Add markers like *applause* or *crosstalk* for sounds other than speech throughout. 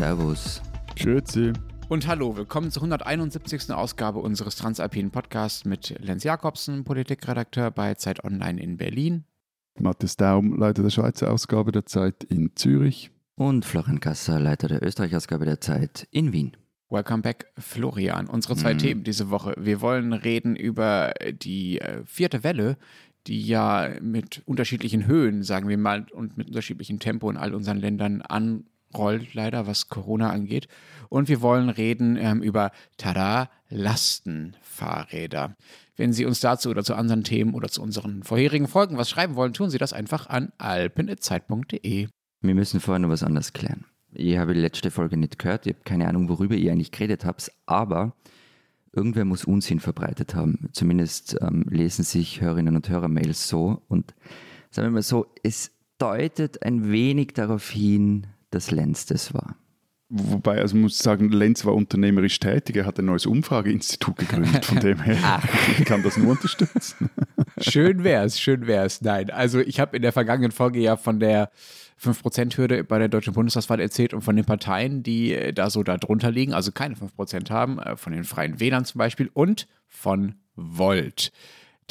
Servus. Grüezi. Und hallo, willkommen zur 171. Ausgabe unseres Transalpinen Podcasts mit Lenz Jakobsen, Politikredakteur bei Zeit Online in Berlin. Matthias Daum, Leiter der Schweizer Ausgabe der Zeit in Zürich. Und Florian Gasser, Leiter der Österreich-Ausgabe der Zeit in Wien. Welcome back, Florian. Unsere zwei Mhm. Themen diese Woche. Wir wollen reden über die äh, vierte Welle, die ja mit unterschiedlichen Höhen, sagen wir mal, und mit unterschiedlichem Tempo in all unseren Ländern anrollt, leider, was Corona angeht. Und wir wollen reden ähm, über, tada, Lastenfahrräder. Wenn Sie uns dazu oder zu anderen Themen oder zu unseren vorherigen Folgen was schreiben wollen, tun Sie das einfach an alpen.zeit.de. Wir müssen vorher noch was anderes klären. Ich habe die letzte Folge nicht gehört, ich habe keine Ahnung, worüber ihr eigentlich geredet habt, aber irgendwer muss Unsinn verbreitet haben. Zumindest ähm, lesen sich Hörerinnen und Hörer Mails so. Und sagen wir mal so, es deutet ein wenig darauf hin, dass Lenz das war. Wobei, also man muss sagen, Lenz war unternehmerisch tätig. Er hat ein neues Umfrageinstitut gegründet. Von *laughs* dem her ich *laughs* kann das nur unterstützen. Schön wär's, schön wär's. Nein, also ich habe in der vergangenen Folge ja von der 5%-Hürde bei der Deutschen Bundestagswahl erzählt und von den Parteien, die äh, da so da drunter liegen, also keine 5% haben, äh, von den Freien Wählern zum Beispiel und von Volt.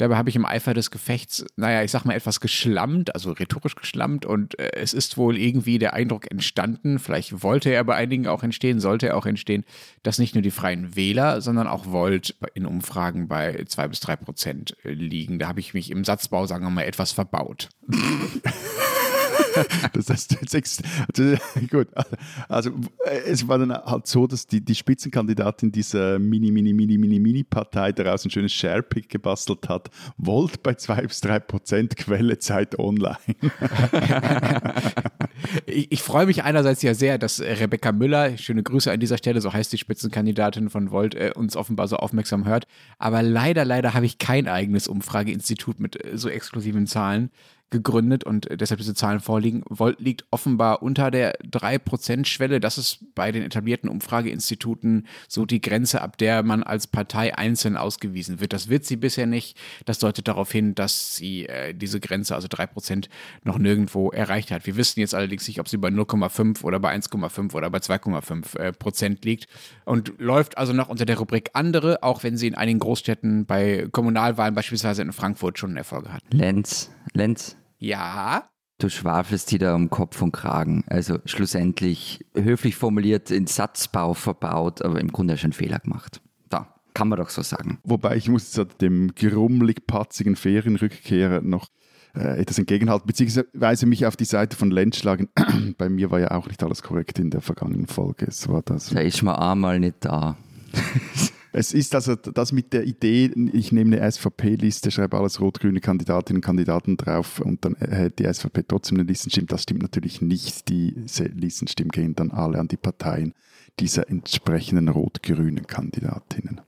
Dabei habe ich im Eifer des Gefechts, naja, ich sag mal etwas geschlammt, also rhetorisch geschlammt und äh, es ist wohl irgendwie der Eindruck entstanden, vielleicht wollte er bei einigen auch entstehen, sollte er auch entstehen, dass nicht nur die Freien Wähler, sondern auch Volt in Umfragen bei zwei bis drei Prozent liegen. Da habe ich mich im Satzbau, sagen wir mal, etwas verbaut. *laughs* *laughs* Das heißt, jetzt gut. Also es war dann halt so, dass die, die Spitzenkandidatin dieser Mini, Mini, Mini, Mini, Mini-Partei daraus ein schönes Sharepick gebastelt hat. Volt bei 2 bis 3 Prozent, Quelle Zeit Online. *laughs* Ich, ich freue mich einerseits ja sehr, dass Rebecca Müller, schöne Grüße an dieser Stelle, so heißt die Spitzenkandidatin von Volt, äh, uns offenbar so aufmerksam hört. Aber leider, leider habe ich kein eigenes Umfrageinstitut mit äh, so exklusiven Zahlen gegründet und äh, deshalb diese Zahlen vorliegen. Volt liegt offenbar unter der 3%-Schwelle. Das ist bei den etablierten Umfrageinstituten so die Grenze, ab der man als Partei einzeln ausgewiesen wird. Das wird sie bisher nicht. Das deutet darauf hin, dass sie äh, diese Grenze, also 3%, noch nirgendwo erreicht hat. Wir wissen jetzt allerdings nicht, ob sie bei 0,5 oder bei 1,5 oder bei 2,5 äh, Prozent liegt und läuft also noch unter der Rubrik andere, auch wenn sie in einigen Großstädten bei Kommunalwahlen, beispielsweise in Frankfurt, schon Erfolge hat. Lenz, Lenz, Ja, du schwafelst dir da um Kopf und Kragen. Also schlussendlich höflich formuliert in Satzbau verbaut, aber im Grunde schon Fehler gemacht. Da, kann man doch so sagen. Wobei ich muss jetzt dem gerummelig-patzigen Ferienrückkehrer noch äh, etwas entgegenhalten, beziehungsweise mich auf die Seite von Lenz schlagen. *clears throat* Bei mir war ja auch nicht alles korrekt in der vergangenen Folge. Es war das. Da ist man einmal nicht da. *laughs* Es ist also das mit der Idee, ich nehme eine SVP-Liste, schreibe alles rot-grüne Kandidatinnen und Kandidaten drauf und dann hält die SVP trotzdem eine Listenstimme. Das stimmt natürlich nicht. Diese Listenstimmen gehen dann alle an die Parteien dieser entsprechenden rot-grünen Kandidatinnen.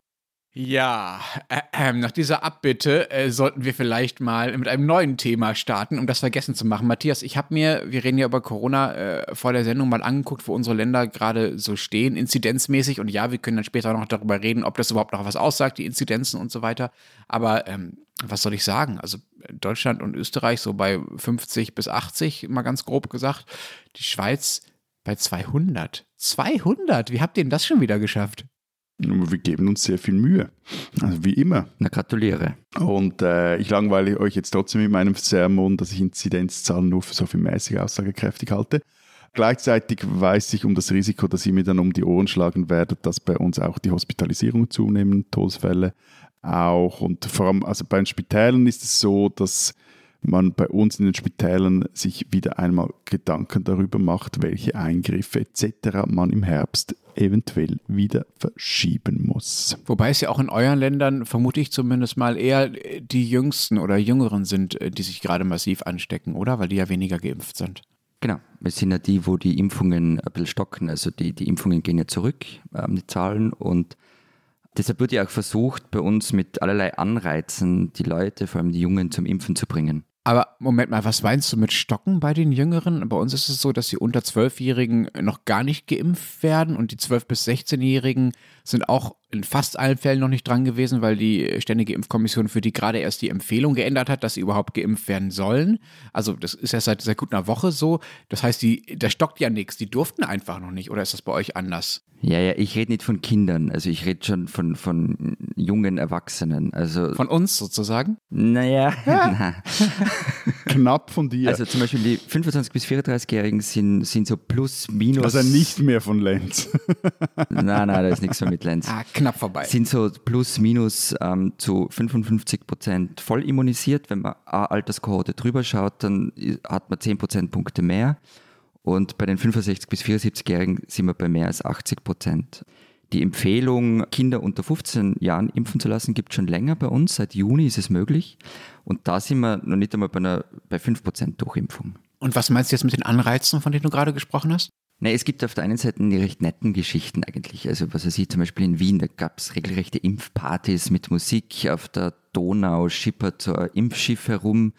Ja, äh, äh, nach dieser Abbitte äh, sollten wir vielleicht mal mit einem neuen Thema starten, um das vergessen zu machen. Matthias, ich habe mir, wir reden ja über Corona, äh, vor der Sendung mal angeguckt, wo unsere Länder gerade so stehen, inzidenzmäßig. Und ja, wir können dann später noch darüber reden, ob das überhaupt noch was aussagt, die Inzidenzen und so weiter. Aber ähm, was soll ich sagen? Also Deutschland und Österreich so bei 50 bis 80, mal ganz grob gesagt. Die Schweiz bei 200. 200? Wie habt ihr denn das schon wieder geschafft? Wir geben uns sehr viel Mühe. Also wie immer. Na, gratuliere. Und äh, ich langweile euch jetzt trotzdem mit meinem Sermon, dass ich Inzidenzzahlen nur für so viel mäßig aussagekräftig halte. Gleichzeitig weiß ich um das Risiko, dass ihr mir dann um die Ohren schlagen werdet, dass bei uns auch die Hospitalisierungen zunehmen, Todesfälle auch. Und vor allem, also bei den Spitälern ist es so, dass man bei uns in den Spitälern sich wieder einmal Gedanken darüber macht, welche Eingriffe etc. man im Herbst eventuell wieder verschieben muss. Wobei es ja auch in euren Ländern, vermute ich zumindest mal, eher die Jüngsten oder Jüngeren sind, äh, die sich gerade massiv anstecken, oder? Weil die ja weniger geimpft sind. Genau, es sind ja die, wo die Impfungen ein bisschen stocken. Also die, die Impfungen gehen ja zurück, ähm, die Zahlen. Und deshalb wird ja auch versucht, bei uns mit allerlei Anreizen die Leute, vor allem die Jungen, zum Impfen zu bringen. Aber Moment mal, was meinst du mit Stocken bei den Jüngeren? Bei uns ist es so, dass die unter 12-Jährigen noch gar nicht geimpft werden und die 12- bis 16-Jährigen sind auch in fast allen Fällen noch nicht dran gewesen, weil die Ständige Impfkommission für die gerade erst die Empfehlung geändert hat, dass sie überhaupt geimpft werden sollen. Also das ist ja seit, seit gut einer Woche so. Das heißt, die, da stockt ja nichts. Die durften einfach noch nicht. Oder ist das bei euch anders? Ja, ja, ich rede nicht von Kindern, also ich rede schon von, von jungen Erwachsenen. Also, von uns sozusagen? Naja, *laughs* ja. *laughs* knapp von dir. Also zum Beispiel die 25- bis 34-Jährigen sind, sind so plus, minus. Also nicht mehr von Lenz. nein, nein, da ist nichts mehr mit Lenz. Ah, knapp vorbei. Sind so plus, minus ähm, zu 55 Prozent voll immunisiert. Wenn man eine Alterskohorte drüber schaut, dann hat man 10 Prozentpunkte mehr. Und bei den 65- bis 74-Jährigen sind wir bei mehr als 80 Prozent. Die Empfehlung, Kinder unter 15 Jahren impfen zu lassen, gibt es schon länger bei uns. Seit Juni ist es möglich. Und da sind wir noch nicht einmal bei, einer, bei 5 Prozent Durchimpfung. Und was meinst du jetzt mit den Anreizen, von denen du gerade gesprochen hast? Nee, es gibt auf der einen Seite die recht netten Geschichten eigentlich. Also was weiß ich, zum Beispiel in Wien, da gab es regelrechte Impfpartys mit Musik auf der Donau, schippert so ein Impfschiff herum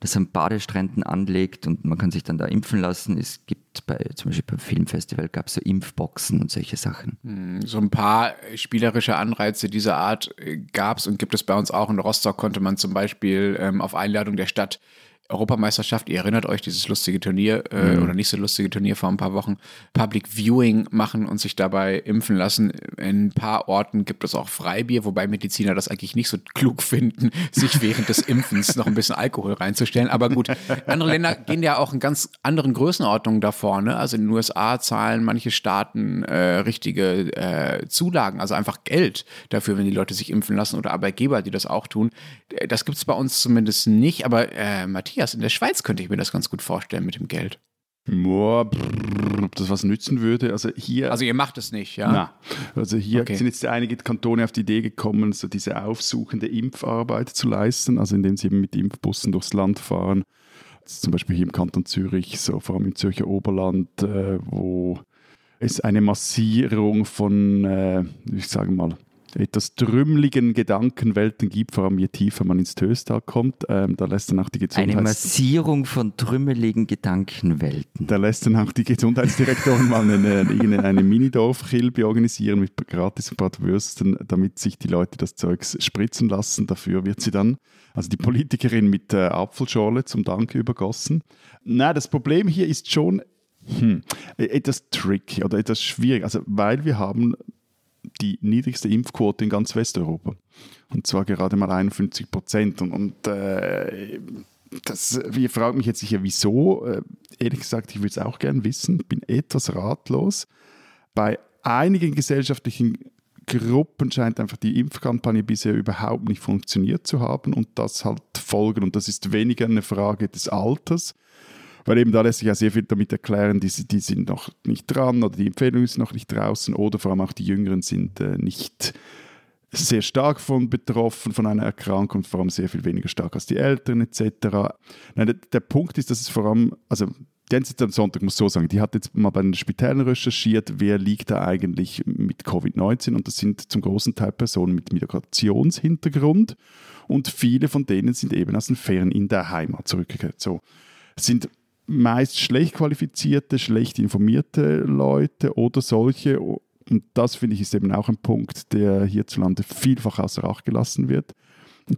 das an Badestränden anlegt und man kann sich dann da impfen lassen. Es gibt bei, zum Beispiel beim Filmfestival gab es so Impfboxen und solche Sachen. Hm, so ein paar spielerische Anreize dieser Art äh, gab es und gibt es bei uns auch. In Rostock konnte man zum Beispiel ähm, auf Einladung der Stadt Europameisterschaft, ihr erinnert euch, dieses lustige Turnier äh, mhm. oder nicht so lustige Turnier vor ein paar Wochen, Public Viewing machen und sich dabei impfen lassen. In ein paar Orten gibt es auch Freibier, wobei Mediziner das eigentlich nicht so klug finden, *laughs* sich während des Impfens noch ein bisschen Alkohol reinzustellen. Aber gut, andere Länder gehen ja auch in ganz anderen Größenordnungen davor. Ne? Also in den USA zahlen manche Staaten äh, richtige äh, Zulagen, also einfach Geld dafür, wenn die Leute sich impfen lassen oder Arbeitgeber, die das auch tun. Das gibt es bei uns zumindest nicht, aber äh, Matthias, Matthias, in der Schweiz könnte ich mir das ganz gut vorstellen mit dem Geld. Boah, brrr, ob das was nützen würde. Also hier. Also ihr macht es nicht, ja? Na, also hier okay. sind jetzt einige Kantone auf die Idee gekommen, so diese aufsuchende Impfarbeit zu leisten, also indem sie eben mit Impfbussen durchs Land fahren. Zum Beispiel hier im Kanton Zürich, so vor allem im Zürcher Oberland, äh, wo es eine Massierung von, äh, ich sage mal, etwas trümmeligen Gedankenwelten gibt, vor allem je tiefer man ins Töstal kommt. Ähm, da lässt dann auch die Gesundheits Eine Massierung von trümmeligen Gedankenwelten. Da lässt dann auch die Gesundheitsdirektorin mal eine, eine, eine Minidorf-Kilbe organisieren mit gratis Bratwürsten, damit sich die Leute das Zeugs spritzen lassen. Dafür wird sie dann, also die Politikerin mit äh, Apfelschorle zum Dank übergossen. Na, das Problem hier ist schon, hm, etwas tricky oder etwas schwierig. Also, weil wir haben die niedrigste Impfquote in ganz Westeuropa. Und zwar gerade mal 51 Prozent. Und, und äh, das, fragt mich jetzt sicher, wieso. Äh, ehrlich gesagt, ich würde es auch gerne wissen. Bin etwas ratlos. Bei einigen gesellschaftlichen Gruppen scheint einfach die Impfkampagne bisher überhaupt nicht funktioniert zu haben und das halt folgen. Und das ist weniger eine Frage des Alters, weil eben da lässt sich ja sehr viel damit erklären, die, die sind noch nicht dran oder die Empfehlung ist noch nicht draußen oder vor allem auch die Jüngeren sind äh, nicht sehr stark von betroffen von einer Erkrankung, vor allem sehr viel weniger stark als die Älteren etc. Nein, der, der Punkt ist, dass es vor allem, also NZZ am Sonntag muss so sagen, die hat jetzt mal bei den Spitälern recherchiert, wer liegt da eigentlich mit Covid-19 und das sind zum großen Teil Personen mit Migrationshintergrund und viele von denen sind eben aus den Ferien in der Heimat zurückgekehrt. So sind meist schlecht qualifizierte, schlecht informierte Leute oder solche. Und das finde ich ist eben auch ein Punkt, der hierzulande vielfach außer Acht gelassen wird,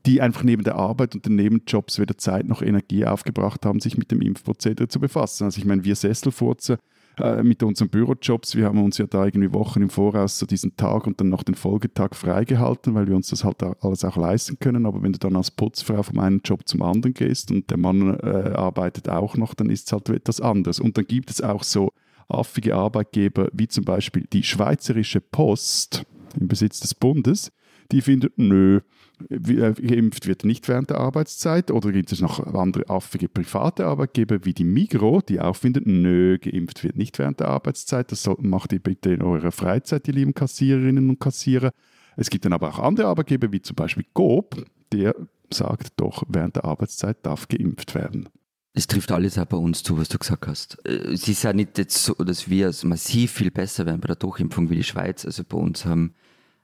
die einfach neben der Arbeit und den Nebenjobs weder Zeit noch Energie aufgebracht haben, sich mit dem Impfprozedere zu befassen. Also ich meine, wir Sesselfurzer äh, mit unseren Bürojobs. Wir haben uns ja da irgendwie Wochen im Voraus so diesen Tag und dann noch den Folgetag freigehalten, weil wir uns das halt alles auch leisten können. Aber wenn du dann als Putzfrau vom einen Job zum anderen gehst und der Mann äh, arbeitet auch noch, dann ist es halt etwas anderes. Und dann gibt es auch so affige Arbeitgeber wie zum Beispiel die Schweizerische Post im Besitz des Bundes, die findet, nö, geimpft wird nicht während der Arbeitszeit. Oder gibt es noch andere affige private Arbeitgeber wie die Migro, die auch finden, nö, geimpft wird nicht während der Arbeitszeit. Das macht ihr bitte in eurer Freizeit, die lieben Kassiererinnen und Kassierer. Es gibt dann aber auch andere Arbeitgeber, wie zum Beispiel Coop, der sagt doch, während der Arbeitszeit darf geimpft werden. Es trifft alles auch bei uns zu, was du gesagt hast. Äh, es ist ja nicht jetzt so, dass wir massiv viel besser werden bei der Durchimpfung wie die Schweiz. Also bei uns haben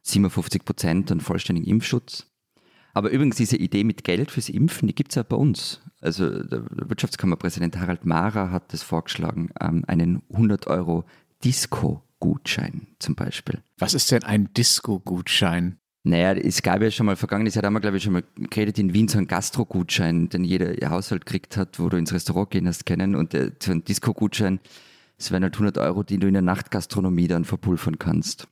57 Prozent einen vollständigen Impfschutz. Aber übrigens, diese Idee mit Geld fürs Impfen, die gibt es ja bei uns. Also der Wirtschaftskammerpräsident Harald Mara hat das vorgeschlagen, ähm, einen 100 Euro Disco Disco-Gutschein zum Beispiel. Was ist denn ein Disco-Gutschein? Naja, es gab ja schon mal vergangenes Jahr, haben wir, glaube ich, schon mal geredet in Wien so einen Gastro-Gutschein, den jeder Haushalt kriegt hat, wo du ins Restaurant gehen hast kennen und der, so ein Disco-Gutschein, das wären halt 100 Euro, die du in der Nachtgastronomie dann verpulvern kannst.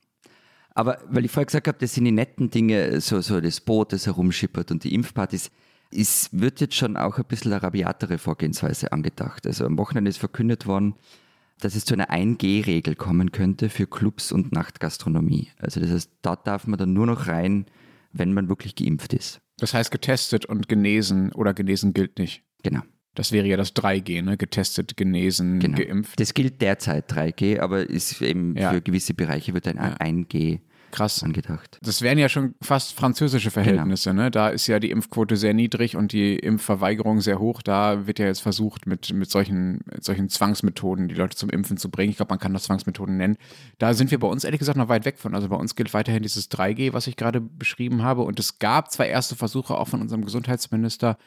Aber weil ich vorher gesagt habe, das sind die netten Dinge, so, so das Boot, das herumschippert und die Impfpartys, es wird jetzt schon auch ein bisschen eine rabiatere Vorgehensweise angedacht. Also am Wochenende ist verkündet worden, dass es zu einer 1G-Regel kommen könnte für Clubs und Nachtgastronomie. Also das heißt, dort darf man dann nur noch rein, wenn man wirklich geimpft ist. Das heißt getestet und genesen oder genesen gilt nicht. Genau. Das wäre ja das 3G, ne? Getestet, genesen, genau. geimpft. Das gilt derzeit 3G, aber ist eben Ja. für gewisse Bereiche wird ein Ja. 1G Krass. angedacht. Das wären ja schon fast französische Verhältnisse, ne? Da ist ja die Impfquote sehr niedrig und die Impfverweigerung sehr hoch. Da wird ja jetzt versucht, mit, mit solchen, mit solchen Zwangsmethoden die Leute zum Impfen zu bringen. Ich glaube, man kann das Zwangsmethoden nennen. Da sind wir bei uns ehrlich gesagt noch weit weg von. Also bei uns gilt weiterhin dieses 3G, was ich gerade beschrieben habe. Und es gab zwar erste Versuche auch von unserem Gesundheitsminister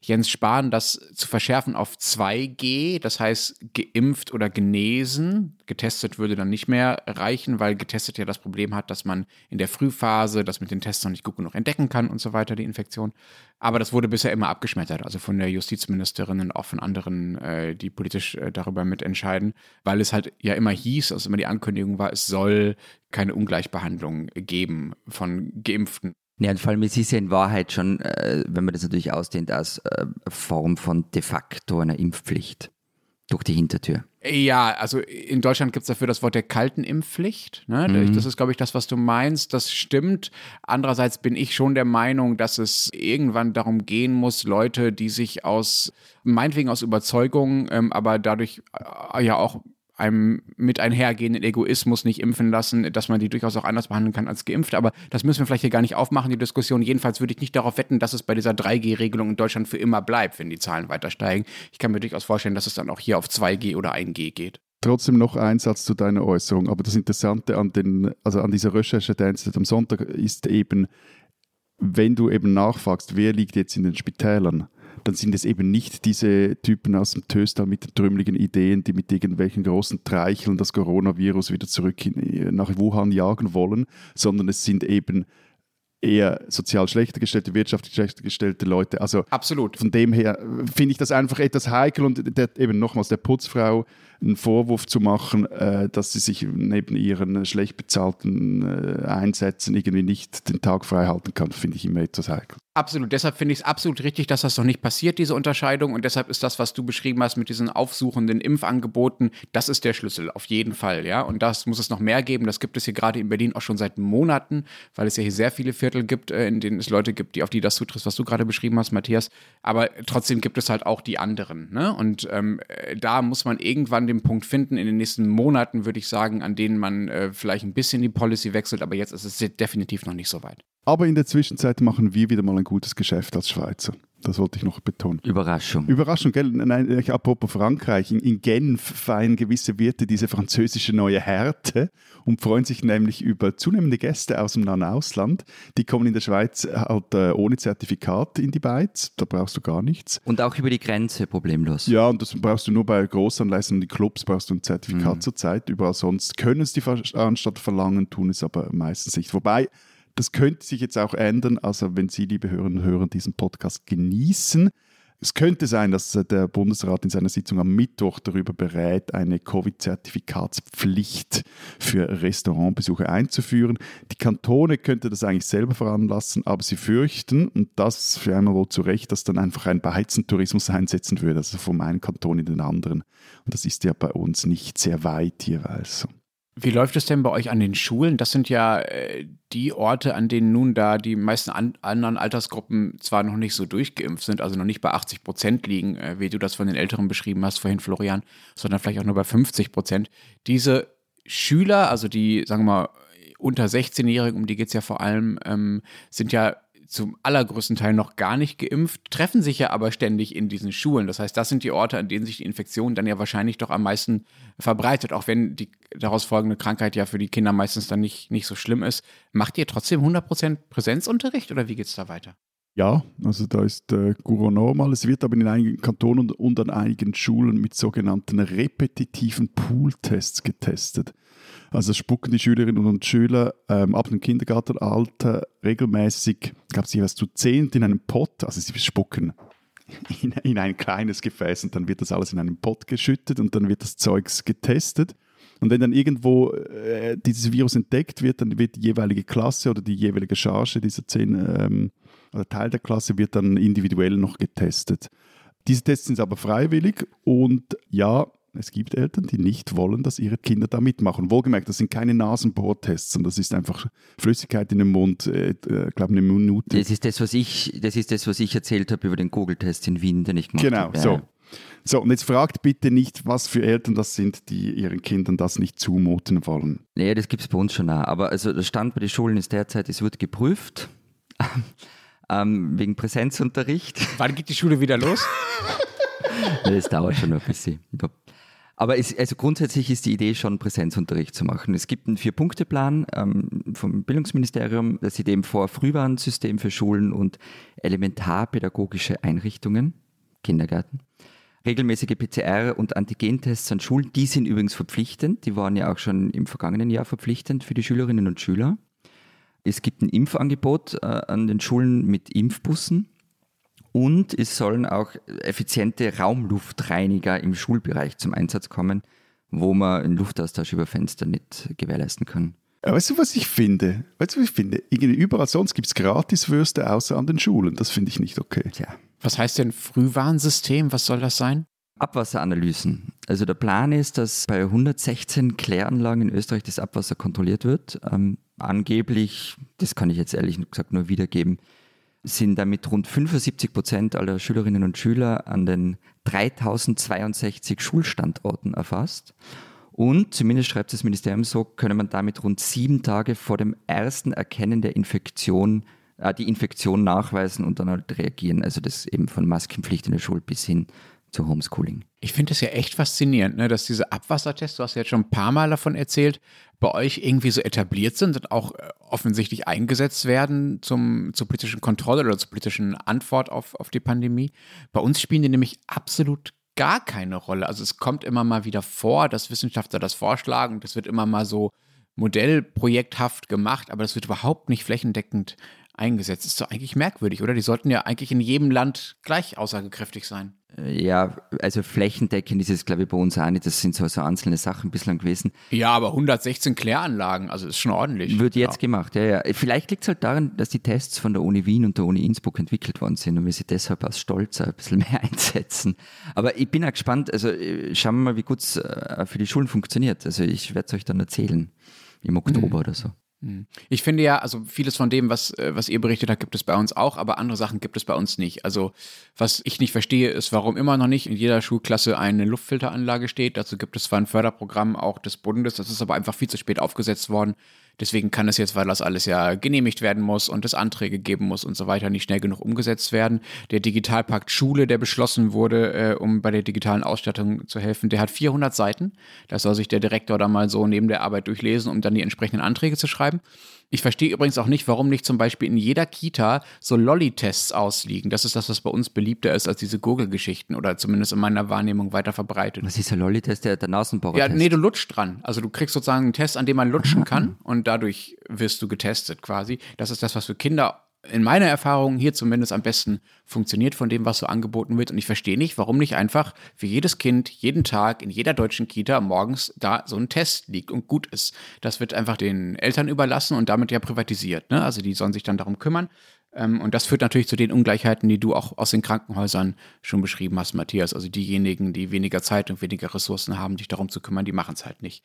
Jens Spahn, das zu verschärfen auf 2G, das heißt geimpft oder genesen. Getestet würde dann nicht mehr reichen, weil getestet ja das Problem hat, dass man in der Frühphase das mit den Tests noch nicht gut genug entdecken kann und so weiter, die Infektion. Aber das wurde bisher immer abgeschmettert, also von der Justizministerin und auch von anderen, äh, die politisch äh, darüber mitentscheiden, weil es halt ja immer hieß, also immer die Ankündigung war, es soll keine Ungleichbehandlung geben von Geimpften. Ja, und vor allem, es ist ja in Wahrheit schon, äh, wenn man das natürlich ausdehnt, als äh, Form von de facto einer Impfpflicht durch die Hintertür. Ja, also in Deutschland gibt es dafür das Wort der kalten Impfpflicht. Ne? Das ist, glaube ich, das, was du meinst. Das stimmt. Andererseits bin ich schon der Meinung, dass es irgendwann darum gehen muss, Leute, die sich aus, meinetwegen aus Überzeugung, ähm, aber dadurch äh, ja auch einem mit einhergehenden Egoismus nicht impfen lassen, dass man die durchaus auch anders behandeln kann als Geimpfte. Aber das müssen wir vielleicht hier gar nicht aufmachen, die Diskussion. Jedenfalls würde ich nicht darauf wetten, dass es bei dieser 3G-Regelung in Deutschland für immer bleibt, wenn die Zahlen weiter steigen. Ich kann mir durchaus vorstellen, dass es dann auch hier auf 2G oder 1G geht. Trotzdem noch ein Satz zu deiner Äußerung. Aber das Interessante an, den, also an dieser Recherche der NZZ am Sonntag ist eben, wenn du eben nachfragst, wer liegt jetzt in den Spitälern, dann sind es eben nicht diese Typen aus dem Töster mit den trümmeligen Ideen, die mit irgendwelchen großen Treicheln das Coronavirus wieder zurück in, nach Wuhan jagen wollen, sondern es sind eben eher sozial schlechter gestellte, wirtschaftlich schlechter gestellte Leute. Also Absolut. von dem her äh, finde ich das einfach etwas heikel und der, eben nochmals der Putzfrau einen Vorwurf zu machen, äh, dass sie sich neben ihren äh, schlecht bezahlten äh, Einsätzen irgendwie nicht den Tag frei halten kann, finde ich immer etwas heikel. Absolut. Deshalb finde ich es absolut richtig, dass das noch nicht passiert, diese Unterscheidung. Und deshalb ist das, was du beschrieben hast mit diesen aufsuchenden Impfangeboten, das ist der Schlüssel, auf jeden Fall. Ja? Und das muss es noch mehr geben. Das gibt es hier gerade in Berlin auch schon seit Monaten, weil es ja hier sehr viele Viertel gibt, äh, in denen es Leute gibt, die auf die das zutrifft, was du gerade beschrieben hast, Matthias. Aber trotzdem gibt es halt auch die anderen. Ne? Und ähm, äh, da muss man irgendwann den Punkt finden, in den nächsten Monaten, würde ich sagen, an denen man äh, vielleicht ein bisschen die Policy wechselt. Aber jetzt ist es definitiv noch nicht so weit. Aber in der Zwischenzeit machen wir wieder mal ein gutes Geschäft als Schweizer. Das wollte ich noch betonen. Überraschung. Überraschung, gell? Nein, äh, apropos Frankreich. In, in Genf feiern gewisse Wirte diese französische neue Härte und freuen sich nämlich über zunehmende Gäste aus dem nahen Ausland. Die kommen in der Schweiz halt äh, ohne Zertifikat in die Beiz. Da brauchst du gar nichts. Und auch über die Grenze problemlos. Ja, und das brauchst du nur bei Großanlässen und die Clubs brauchst du ein Zertifikat zurzeit. Überall sonst können es die Veranstalter verlangen, tun es aber meistens nicht. Wobei, das könnte sich jetzt auch ändern. Also, wenn Sie, liebe Hörerinnen und Hörer, diesen Podcast genießen, es könnte sein, dass der Bundesrat in seiner Sitzung am Mittwoch darüber berät, eine Covid-Zertifikatspflicht für Restaurantbesuche einzuführen. Die Kantone könnte das eigentlich selber veranlassen, aber sie fürchten, und das für einmal wohl zu Recht, dass dann einfach ein Beizentourismus einsetzen würde, also vom einen Kanton in den anderen. Und das ist ja bei uns nicht sehr weit jeweils. Wie läuft es denn bei euch an den Schulen? Das sind ja äh, die Orte, an denen nun da die meisten an, anderen Altersgruppen zwar noch nicht so durchgeimpft sind, also noch nicht bei 80 Prozent liegen, äh, wie du das von den Älteren beschrieben hast vorhin, Florian, sondern vielleicht auch nur bei 50 Prozent. Diese Schüler, also die, sagen wir mal, unter 16-Jährigen, um die geht es ja vor allem, ähm, sind ja zum allergrößten Teil noch gar nicht geimpft, treffen sich ja aber ständig in diesen Schulen. Das heißt, das sind die Orte, an denen sich die Infektion dann ja wahrscheinlich doch am meisten verbreitet, auch wenn die daraus folgende Krankheit ja für die Kinder meistens dann nicht, nicht so schlimm ist. Macht ihr trotzdem 100% Präsenzunterricht oder wie geht es da weiter? Ja, also da ist äh, Guru normal. Es wird aber in einigen Kantonen und an einigen Schulen mit sogenannten repetitiven Pooltests getestet. Also spucken die Schülerinnen und Schüler ähm, ab dem Kindergartenalter regelmäßig, glaube, sie was zu zehnt in einem Pott, also sie spucken in, in, ein kleines Gefäß und dann wird das alles in einen Pott geschüttet und dann wird das Zeugs getestet. Und wenn dann irgendwo äh, dieses Virus entdeckt wird, dann wird die jeweilige Klasse oder die jeweilige Charge dieser zehn ähm, oder Teil der Klasse wird dann individuell noch getestet. Diese Tests sind aber freiwillig und ja, es gibt Eltern, die nicht wollen, dass ihre Kinder da mitmachen. Wohlgemerkt, das sind keine Nasenbohrtests, sondern das ist einfach Flüssigkeit in den Mund, äh, äh glaube eine Minute. Das ist das, was ich, das ist das, was ich erzählt habe über den Google-Test in Wien, den ich gemacht genau, habe. Genau, so. So, und jetzt fragt bitte nicht, was für Eltern das sind, die ihren Kindern das nicht zumuten wollen. Nee, das gibt es bei uns schon auch. Aber also der Stand bei den Schulen ist derzeit, es wird geprüft. Ähm, wegen Präsenzunterricht. Wann geht die Schule wieder los? *laughs* das dauert schon noch ein bisschen. Aber es, also grundsätzlich ist die Idee schon, Präsenzunterricht zu machen. Es gibt einen Vier-Punkte-Plan ähm, vom Bildungsministerium, das sieht eben vor Frühwarnsystem für Schulen und elementarpädagogische Einrichtungen, Kindergärten. Regelmäßige PCR- und Antigentests an Schulen, die sind übrigens verpflichtend. Die waren ja auch schon im vergangenen Jahr verpflichtend für die Schülerinnen und Schüler. Es gibt ein Impfangebot äh, an den Schulen mit Impfbussen. Und es sollen auch effiziente Raumluftreiniger im Schulbereich zum Einsatz kommen, wo man einen Luftaustausch über Fenster nicht gewährleisten kann. Weißt du, was ich finde? Weißt du, was ich finde? überall sonst gibt es Gratiswürste außer an den Schulen. Das finde ich nicht okay. Tja. Was heißt denn Frühwarnsystem? Was soll das sein? Abwasseranalysen. Also der Plan ist, dass bei 116 Kläranlagen in Österreich das Abwasser kontrolliert wird. Ähm, angeblich, das kann ich jetzt ehrlich gesagt nur wiedergeben, sind damit rund 75 Prozent aller Schülerinnen und Schüler an den 3062 Schulstandorten erfasst. Und zumindest schreibt das Ministerium so, könne man damit rund sieben Tage vor dem ersten Erkennen der Infektion äh, die Infektion nachweisen und dann halt reagieren. Also das eben von Maskenpflicht in der Schule bis hin zu Homeschooling. Ich finde es ja echt faszinierend, ne, dass diese Abwassertests, du hast ja jetzt schon ein paar Mal davon erzählt, bei euch irgendwie so etabliert sind und auch äh, offensichtlich eingesetzt werden zum, zur politischen Kontrolle oder zur politischen Antwort auf, auf die Pandemie. Bei uns spielen die nämlich absolut gar keine Rolle. Also es kommt immer mal wieder vor, dass Wissenschaftler das vorschlagen. Das wird immer mal so modellprojekthaft gemacht, aber das wird überhaupt nicht flächendeckend eingesetzt. Ist doch eigentlich merkwürdig, oder? Die sollten ja eigentlich in jedem Land gleich aussagekräftig sein. Äh, ja, also flächendeckend ist es, glaube ich, bei uns auch nicht. Das sind so, so einzelne Sachen bislang gewesen. Ja, aber 116 Kläranlagen, also ist schon ordentlich. Wird jetzt ja. gemacht, ja, ja. Vielleicht liegt es halt daran, dass die Tests von der Uni Wien und der Uni Innsbruck entwickelt worden sind und wir sie deshalb aus Stolz ein bisschen *laughs* mehr einsetzen. Aber ich bin auch gespannt, also äh, schauen wir mal, wie gut es äh, für die Schulen funktioniert. Also ich werde es euch dann erzählen im Oktober mhm. oder so. Hm. Ich finde ja, also vieles von dem, was, äh, was ihr berichtet habt, gibt es bei uns auch, aber andere Sachen gibt es bei uns nicht. Also was ich nicht verstehe, ist, warum immer noch nicht in jeder Schulklasse eine Luftfilteranlage steht. Dazu gibt es zwar ein Förderprogramm auch des Bundes, das ist aber einfach viel zu spät aufgesetzt worden. Deswegen kann es jetzt, weil das alles ja genehmigt werden muss und es Anträge geben muss und so weiter, nicht schnell genug umgesetzt werden. Der Digitalpakt Schule, der beschlossen wurde, äh, um bei der digitalen Ausstattung zu helfen, der hat 400 Seiten. Das soll sich der Direktor da mal so neben der Arbeit durchlesen, um dann die entsprechenden Anträge zu schreiben. Ich verstehe übrigens auch nicht, warum nicht zum Beispiel in jeder Kita so Lolli-Tests ausliegen. Das ist das, was bei uns beliebter ist als diese Google-Geschichten oder zumindest in meiner Wahrnehmung weiter verbreitet. Was ist der Lolli-Test, der, der Nasenbohrer? Ja, nee, du lutschst dran. Also du kriegst sozusagen einen Test, an dem man lutschen kann und dadurch wirst du getestet quasi. Das ist das, was für Kinder in meiner Erfahrung hier zumindest am besten funktioniert von dem, was so angeboten wird. Und ich verstehe nicht, warum nicht einfach für jedes Kind jeden Tag in jeder deutschen Kita morgens da so ein Test liegt und gut ist. Das wird einfach den Eltern überlassen und damit ja privatisiert. Ne? Also die sollen sich dann darum kümmern. Ähm, und das führt natürlich zu den Ungleichheiten, die du auch aus den Krankenhäusern schon beschrieben hast, Matthias. Also diejenigen, die weniger Zeit und weniger Ressourcen haben, sich darum zu kümmern, die machen es halt nicht.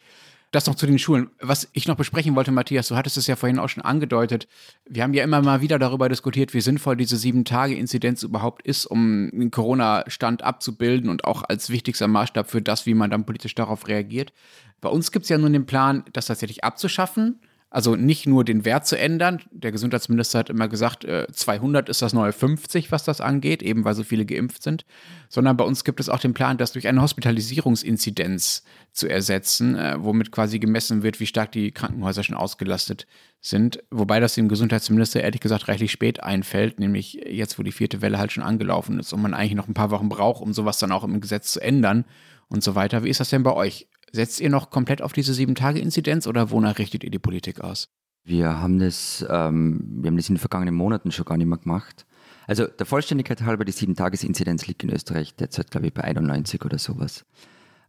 Das noch zu den Schulen. Was ich noch besprechen wollte, Matthias, du hattest es ja vorhin auch schon angedeutet. Wir haben ja immer mal wieder darüber diskutiert, wie sinnvoll diese Sieben-Tage-Inzidenz überhaupt ist, um den Corona-Stand abzubilden und auch als wichtigster Maßstab für das, wie man dann politisch darauf reagiert. Bei uns gibt es ja nun den Plan, das tatsächlich abzuschaffen Also nicht nur den Wert zu ändern. Der Gesundheitsminister hat immer gesagt, 200 äh, ist das neue 50, was das angeht, eben weil so viele geimpft sind. Sondern bei uns gibt es auch den Plan, das durch eine Hospitalisierungsinzidenz zu ersetzen, äh, womit quasi gemessen wird, wie stark die Krankenhäuser schon ausgelastet sind. Wobei das dem Gesundheitsminister ehrlich gesagt reichlich spät einfällt, nämlich jetzt, wo die vierte Welle halt schon angelaufen ist und man eigentlich noch ein paar Wochen braucht, um sowas dann auch im Gesetz zu ändern und so weiter. Wie ist das denn bei euch? Setzt ihr noch komplett auf diese Sieben-Tage-Inzidenz oder wonach richtet ihr die Politik aus? Wir haben das, ähm, wir haben das in den vergangenen Monaten schon gar nicht mehr gemacht. Also der Vollständigkeit halber, die Sieben-Tages-Inzidenz liegt in Österreich derzeit, glaube ich, bei 91 oder sowas.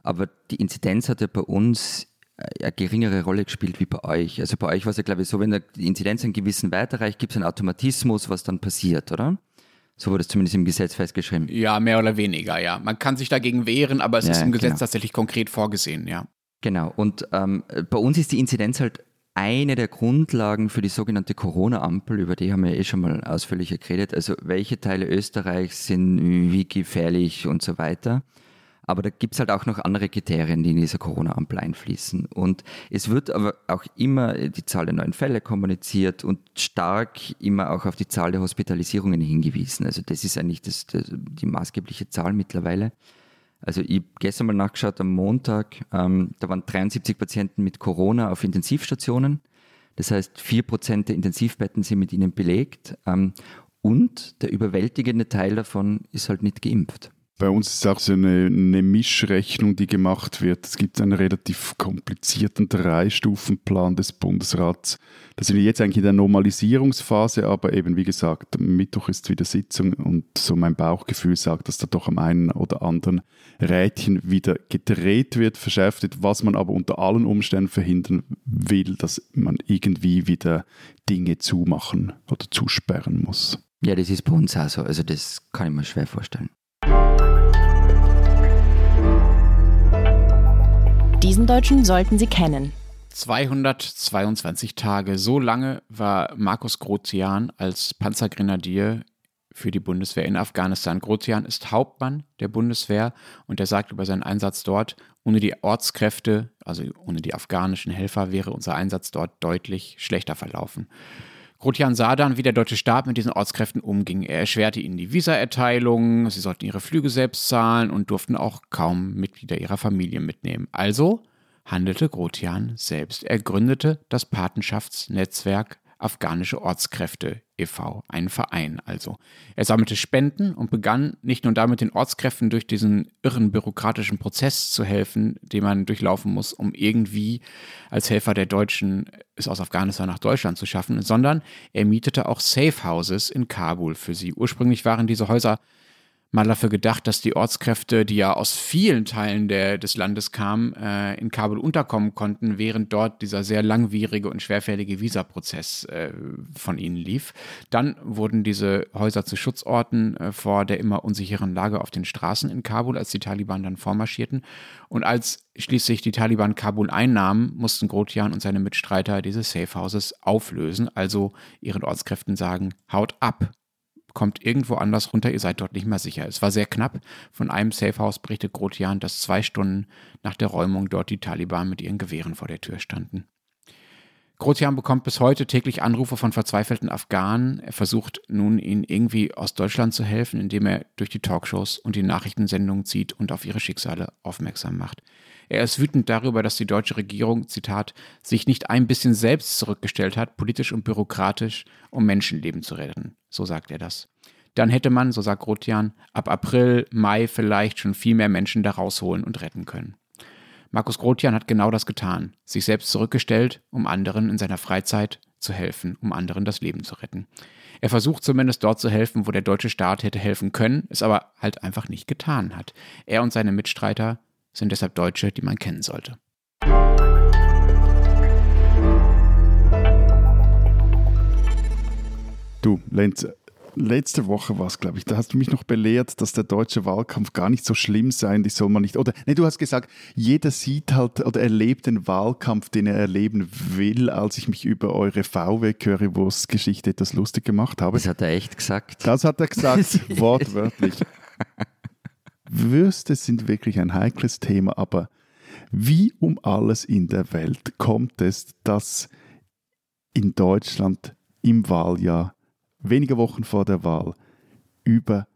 Aber die Inzidenz hat ja bei uns eine geringere Rolle gespielt wie bei euch. Also bei euch war es ja, glaube ich, so, wenn die Inzidenz einen gewissen Wert erreicht, gibt es einen Automatismus, was dann passiert, oder? So wurde es zumindest im Gesetz festgeschrieben. Ja, mehr oder weniger, ja. Man kann sich dagegen wehren, aber es ja, ist im Gesetz genau. tatsächlich konkret vorgesehen, ja. Genau. Und ähm, bei uns ist die Inzidenz halt eine der Grundlagen für die sogenannte Corona-Ampel, über die haben wir eh schon mal ausführlicher geredet. Also welche Teile Österreichs sind wie gefährlich und so weiter. Aber da gibt es halt auch noch andere Kriterien, die in dieser Corona-Ampel einfließen. Und es wird aber auch immer die Zahl der neuen Fälle kommuniziert und stark immer auch auf die Zahl der Hospitalisierungen hingewiesen. Also das ist eigentlich das, das die maßgebliche Zahl mittlerweile. Also ich gestern mal nachgeschaut am Montag, ähm, da waren 73 Patienten mit Corona auf Intensivstationen. Das heißt, 4% der Intensivbetten sind mit ihnen belegt. Ähm, und der überwältigende Teil davon ist halt nicht geimpft. Bei uns ist auch so eine, eine, Mischrechnung, die gemacht wird. Es gibt einen relativ komplizierten Drei-Stufen-Plan des Bundesrats. Da sind wir jetzt eigentlich in der Normalisierungsphase, aber eben wie gesagt, Mittwoch ist wieder Sitzung und so mein Bauchgefühl sagt, dass da doch am einen oder anderen Rädchen wieder gedreht wird, verschärft wird, was man aber unter allen Umständen verhindern will, dass man irgendwie wieder Dinge zumachen oder zusperren muss. Ja, das ist bei uns auch so. Also das kann ich mir schwer vorstellen. Diesen Deutschen sollten Sie kennen. 222 Tage. So lange war Markus Grotian als Panzergrenadier für die Bundeswehr in Afghanistan. Grotian ist Hauptmann der Bundeswehr und er sagt über seinen Einsatz dort, ohne die Ortskräfte, also ohne die afghanischen Helfer, wäre unser Einsatz dort deutlich schlechter verlaufen. Grotian sah dann, wie der deutsche Staat mit diesen Ortskräften umging. Er erschwerte ihnen die Visaerteilung, sie sollten ihre Flüge selbst zahlen und durften auch kaum Mitglieder ihrer Familie mitnehmen. Also handelte Grotian selbst. Er gründete das Patenschaftsnetzwerk Afghanische Ortskräfte e.V., einen Verein also. Er sammelte Spenden und begann nicht nur damit den Ortskräften durch diesen irren bürokratischen Prozess zu helfen, den man durchlaufen muss, um irgendwie als Helfer der Deutschen es aus Afghanistan nach Deutschland zu schaffen, sondern er mietete auch Safe Houses in Kabul für sie. Ursprünglich waren diese Häuser mal dafür gedacht, dass die Ortskräfte, die ja aus vielen Teilen der, des Landes kamen, äh, in Kabul unterkommen konnten, während dort dieser sehr langwierige und schwerfällige Visaprozess äh, von ihnen lief. Dann wurden diese Häuser zu Schutzorten äh, vor der immer unsicheren Lage auf den Straßen in Kabul, als die Taliban dann vormarschierten. Und als schließlich die Taliban Kabul einnahmen, mussten Grotjan und seine Mitstreiter diese Safe Houses auflösen, also ihren Ortskräften sagen, haut ab, kommt irgendwo anders runter, ihr seid dort nicht mehr sicher. Es war sehr knapp. Von einem Safehouse berichtet Grotian, dass zwei Stunden nach der Räumung dort die Taliban mit ihren Gewehren vor der Tür standen. Grotian bekommt bis heute täglich Anrufe von verzweifelten Afghanen. Er versucht nun, ihnen irgendwie aus Deutschland zu helfen, indem er durch die Talkshows und die Nachrichtensendungen zieht und auf ihre Schicksale aufmerksam macht. Er ist wütend darüber, dass die deutsche Regierung, Zitat, sich nicht ein bisschen selbst zurückgestellt hat, politisch und bürokratisch, um Menschenleben zu retten. So sagt er das. Dann hätte man, so sagt Rotjan, ab April, Mai vielleicht schon viel mehr Menschen da rausholen und retten können. Markus Grotian hat genau das getan, sich selbst zurückgestellt, um anderen in seiner Freizeit zu helfen, um anderen das Leben zu retten. Er versucht zumindest dort zu helfen, wo der deutsche Staat hätte helfen können, es aber halt einfach nicht getan hat. Er und seine Mitstreiter sind deshalb Deutsche, die man kennen sollte. Du, Lenz, letzte Woche war es, glaube ich, da hast du mich noch belehrt, dass der deutsche Wahlkampf gar nicht so schlimm sein, die soll man nicht, oder, nee, du hast gesagt, jeder sieht halt oder erlebt den Wahlkampf, den er erleben will, als ich mich über eure VW-Currywurst-Geschichte etwas lustig gemacht habe. Das hat er echt gesagt. Das hat er gesagt, *laughs* wortwörtlich. Würste sind wirklich ein heikles Thema, aber wie um alles in der Welt kommt es, dass in Deutschland im Wahljahr, wenige Wochen vor der Wahl, über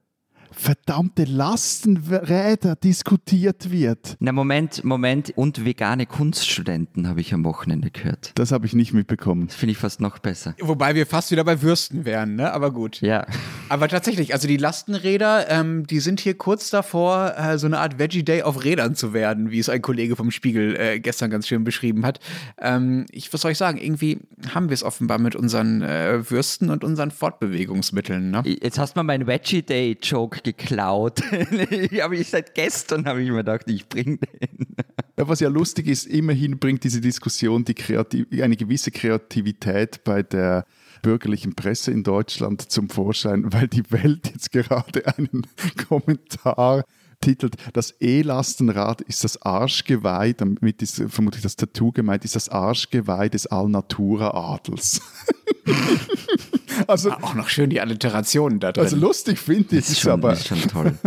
verdammte Lastenräder diskutiert wird. Na Moment, Moment. Und vegane Kunststudenten habe ich am Wochenende gehört. Das habe ich nicht mitbekommen. Das finde ich fast noch besser. Wobei wir fast wieder bei Würsten wären, ne? Aber gut. Ja. Aber tatsächlich, also die Lastenräder, ähm, die sind hier kurz davor, äh, so eine Art Veggie Day auf Rädern zu werden, wie es ein Kollege vom Spiegel äh, gestern ganz schön beschrieben hat. Ähm, ich, was soll ich sagen? Irgendwie haben wir es offenbar mit unseren äh, Würsten und unseren Fortbewegungsmitteln, ne? Jetzt hast du mal meinen Veggie Day Joke geklaut. *laughs* aber ich seit gestern habe ich mir gedacht, ich bringe den. Ja, was ja lustig ist, immerhin bringt diese Diskussion die Kreativ eine gewisse Kreativität bei der bürgerlichen Presse in Deutschland zum Vorschein, weil die Welt jetzt gerade einen *laughs* Kommentar titelt, das E-Lastenrad ist das Arschgeweih, damit ist vermutlich das Tattoo gemeint, ist das Arschgeweih des Allnatura-Adels. *laughs* also, auch noch schön die Alliterationen da drin. Also lustig finde ich es aber. ist schon toll.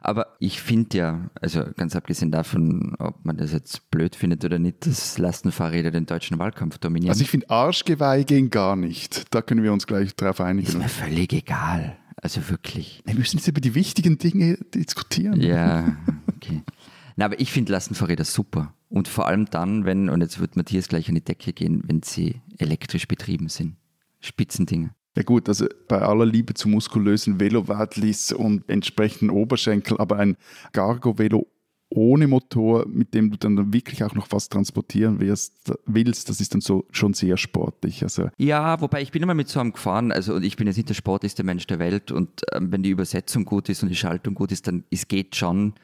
Aber ich finde ja, also ganz abgesehen davon, ob man das jetzt blöd findet oder nicht, dass Lastenfahrräder den deutschen Wahlkampf dominieren. Also ich finde Arschgeweih gehen gar nicht. Da können wir uns gleich drauf einigen. Ist mir völlig egal. Also wirklich. Wir müssen jetzt über die wichtigen Dinge diskutieren. Ja, okay. Na, aber ich finde Lastenfahrräder super. Und vor allem dann, wenn, und jetzt wird Matthias gleich an die Decke gehen, wenn sie elektrisch betrieben sind. Spitzendinge. Ja gut, also bei aller Liebe zu muskulösen Velowadlis und entsprechenden Oberschenkel, aber ein Gargo-Velo ohne Motor, mit dem du dann wirklich auch noch was transportieren wirst, willst, das ist dann so schon sehr sportlich. Also ja, wobei ich bin immer mit so einem gefahren, also und ich bin jetzt nicht der sportlichste Mensch der Welt und ähm, wenn die Übersetzung gut ist und die Schaltung gut ist, dann es geht schon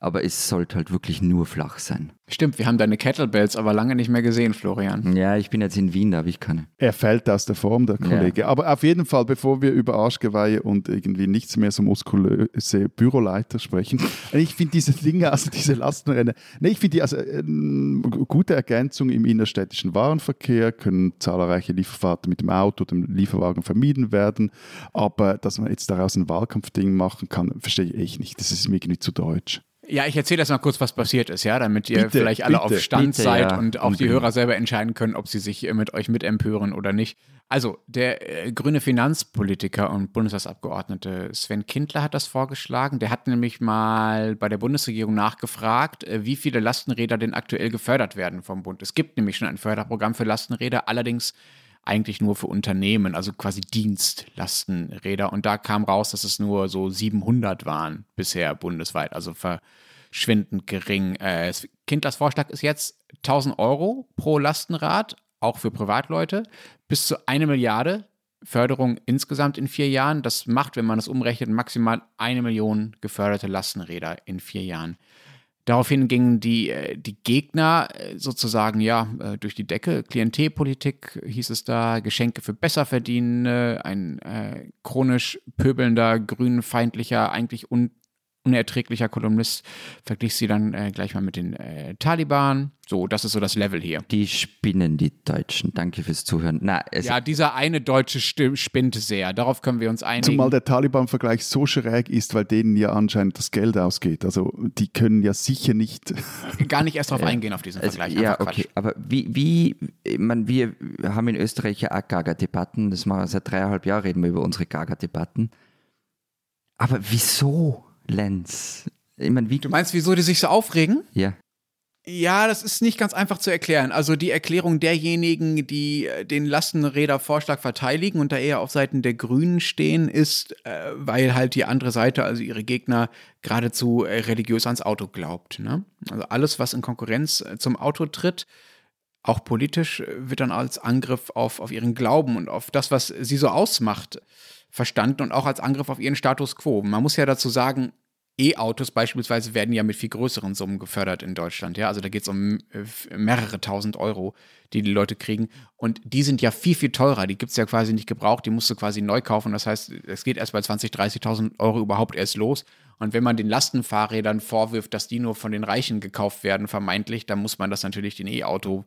aber es sollte halt wirklich nur flach sein. Stimmt, wir haben deine Kettlebells aber lange nicht mehr gesehen, Florian. Ja, ich bin jetzt in Wien, da habe ich keine. Er fällt aus der Form, der Kollege. Ja. Aber auf jeden Fall, bevor wir über Arschgeweihe und irgendwie nichts mehr so muskulöse Büroleiter sprechen, *laughs* ich finde diese Dinge, also diese Lastenräder, nee, ich finde die also eine ähm, gute Ergänzung im innerstädtischen Warenverkehr, können zahlreiche Lieferfahrten mit dem Auto, dem Lieferwagen vermieden werden, aber dass man jetzt daraus ein Wahlkampfding machen kann, verstehe ich echt nicht. Das ist mir irgendwie zu deutsch. Ja, ich erzähle jetzt mal kurz, was passiert ist, ja, damit ihr bitte, vielleicht alle bitte, auf Stand bitte, seid ja. und auch die Hörer selber entscheiden können, ob sie sich mit euch mitempören oder nicht. Also, der äh, grüne Finanzpolitiker und Bundestagsabgeordnete Sven Kindler hat das vorgeschlagen. Der hat nämlich mal bei der Bundesregierung nachgefragt, äh, wie viele Lastenräder denn aktuell gefördert werden vom Bund. Es gibt nämlich schon ein Förderprogramm für Lastenräder, allerdings eigentlich nur für Unternehmen, also quasi Dienstlastenräder. Und da kam raus, dass es nur so 700 waren bisher bundesweit, also verschwindend gering. Äh, Kindlers Vorschlag ist jetzt 1000 Euro pro Lastenrad, auch für Privatleute, bis zu eine Milliarde Förderung insgesamt in vier Jahren. Das macht, wenn man das umrechnet, maximal eine Million geförderte Lastenräder in vier Jahren. Daraufhin gingen die, äh, die Gegner äh, sozusagen ja äh, durch die Decke. Klientelpolitik hieß es da, Geschenke für Besserverdienende, ein äh, chronisch pöbelnder, grünfeindlicher, eigentlich un unerträglicher Kolumnist verglich sie dann äh, gleich mal mit den äh, Taliban. So, das ist so das Level hier. Die spinnen, die Deutschen. Danke fürs Zuhören. Na, ja, dieser eine Deutsche spinnt sehr. Darauf können wir uns einigen. Zumal der Taliban-Vergleich so schräg ist, weil denen ja anscheinend das Geld ausgeht. Also die können ja sicher nicht. *laughs* Gar nicht erst darauf eingehen, auf diesen also, Vergleich. Ja, okay. Aber wie, wie ich meine, wir haben in Österreich ja auch Gaga-Debatten. Das machen wir seit dreieinhalb Jahren, reden wir über unsere Gaga-Debatten. Aber wieso? Lenz. Ich mein, wie du meinst, wieso die sich so aufregen? Ja. Ja, das ist nicht ganz einfach zu erklären. Also die Erklärung derjenigen, die äh, den Lastenrädervorschlag verteidigen und da eher auf Seiten der Grünen stehen, ist, äh, weil halt die andere Seite, also ihre Gegner, geradezu äh, religiös ans Auto glaubt. Ne? Also alles, was in Konkurrenz zum Auto tritt, auch politisch, wird dann als Angriff auf, auf ihren Glauben und auf das, was sie so ausmacht, verstanden und auch als Angriff auf ihren Status quo. Man muss ja dazu sagen, E-Autos beispielsweise werden ja mit viel größeren Summen gefördert in Deutschland. Ja, also da geht es um äh, mehrere tausend Euro, die die Leute kriegen. Und die sind ja viel, viel teurer. Die gibt es ja quasi nicht gebraucht. Die musst du quasi neu kaufen. Das heißt, es geht erst bei 20.000, 30.000 Euro überhaupt erst los. Und wenn man den Lastenfahrrädern vorwirft, dass die nur von den Reichen gekauft werden, vermeintlich, dann muss man das natürlich den E-Auto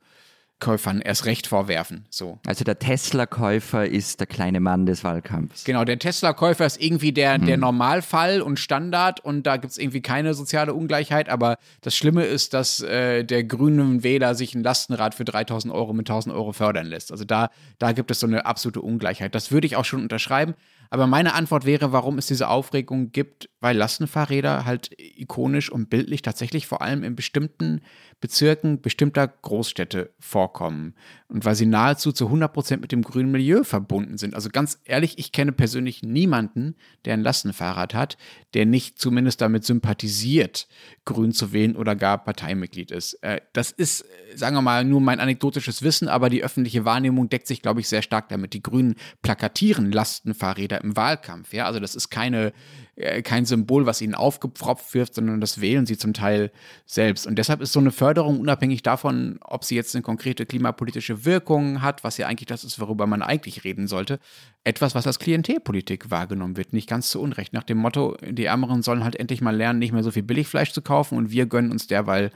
Tesla-Käufern erst recht vorwerfen. So. Also der Tesla-Käufer ist der kleine Mann des Wahlkampfs. Genau, der Tesla-Käufer ist irgendwie der, der Normalfall und Standard und da gibt es irgendwie keine soziale Ungleichheit. Aber das Schlimme ist, dass äh, der grünen Wähler sich ein Lastenrad für 3000 Euro mit 1000 Euro fördern lässt. Also da, da gibt es so eine absolute Ungleichheit. Das würde ich auch schon unterschreiben. Aber meine Antwort wäre, warum es diese Aufregung gibt, weil Lastenfahrräder halt ikonisch und bildlich tatsächlich vor allem in bestimmten Bezirken bestimmter Großstädte vorkommen und weil sie nahezu zu 100% mit dem grünen Milieu verbunden sind. Also ganz ehrlich, ich kenne persönlich niemanden, der ein Lastenfahrrad hat, der nicht zumindest damit sympathisiert, grün zu wählen oder gar Parteimitglied ist. Äh, das ist, äh, sagen wir mal, nur mein anekdotisches Wissen, aber die öffentliche Wahrnehmung deckt sich, glaube ich, sehr stark damit. Die Grünen plakatieren Lastenfahrräder im Wahlkampf. Ja, also das ist keine, äh, kein Symbol, was ihnen aufgepfropft wird, sondern das wählen sie zum Teil selbst. Und deshalb ist so eine Förderung unabhängig davon, ob sie jetzt eine konkrete klimapolitische Wirkung hat, was ja eigentlich das ist, worüber man eigentlich reden sollte, etwas, was als Klientelpolitik wahrgenommen wird. Nicht ganz zu Unrecht. Nach dem Motto, die Ärmeren sollen halt endlich mal lernen, nicht mehr so viel Billigfleisch zu kaufen und wir gönnen uns derweil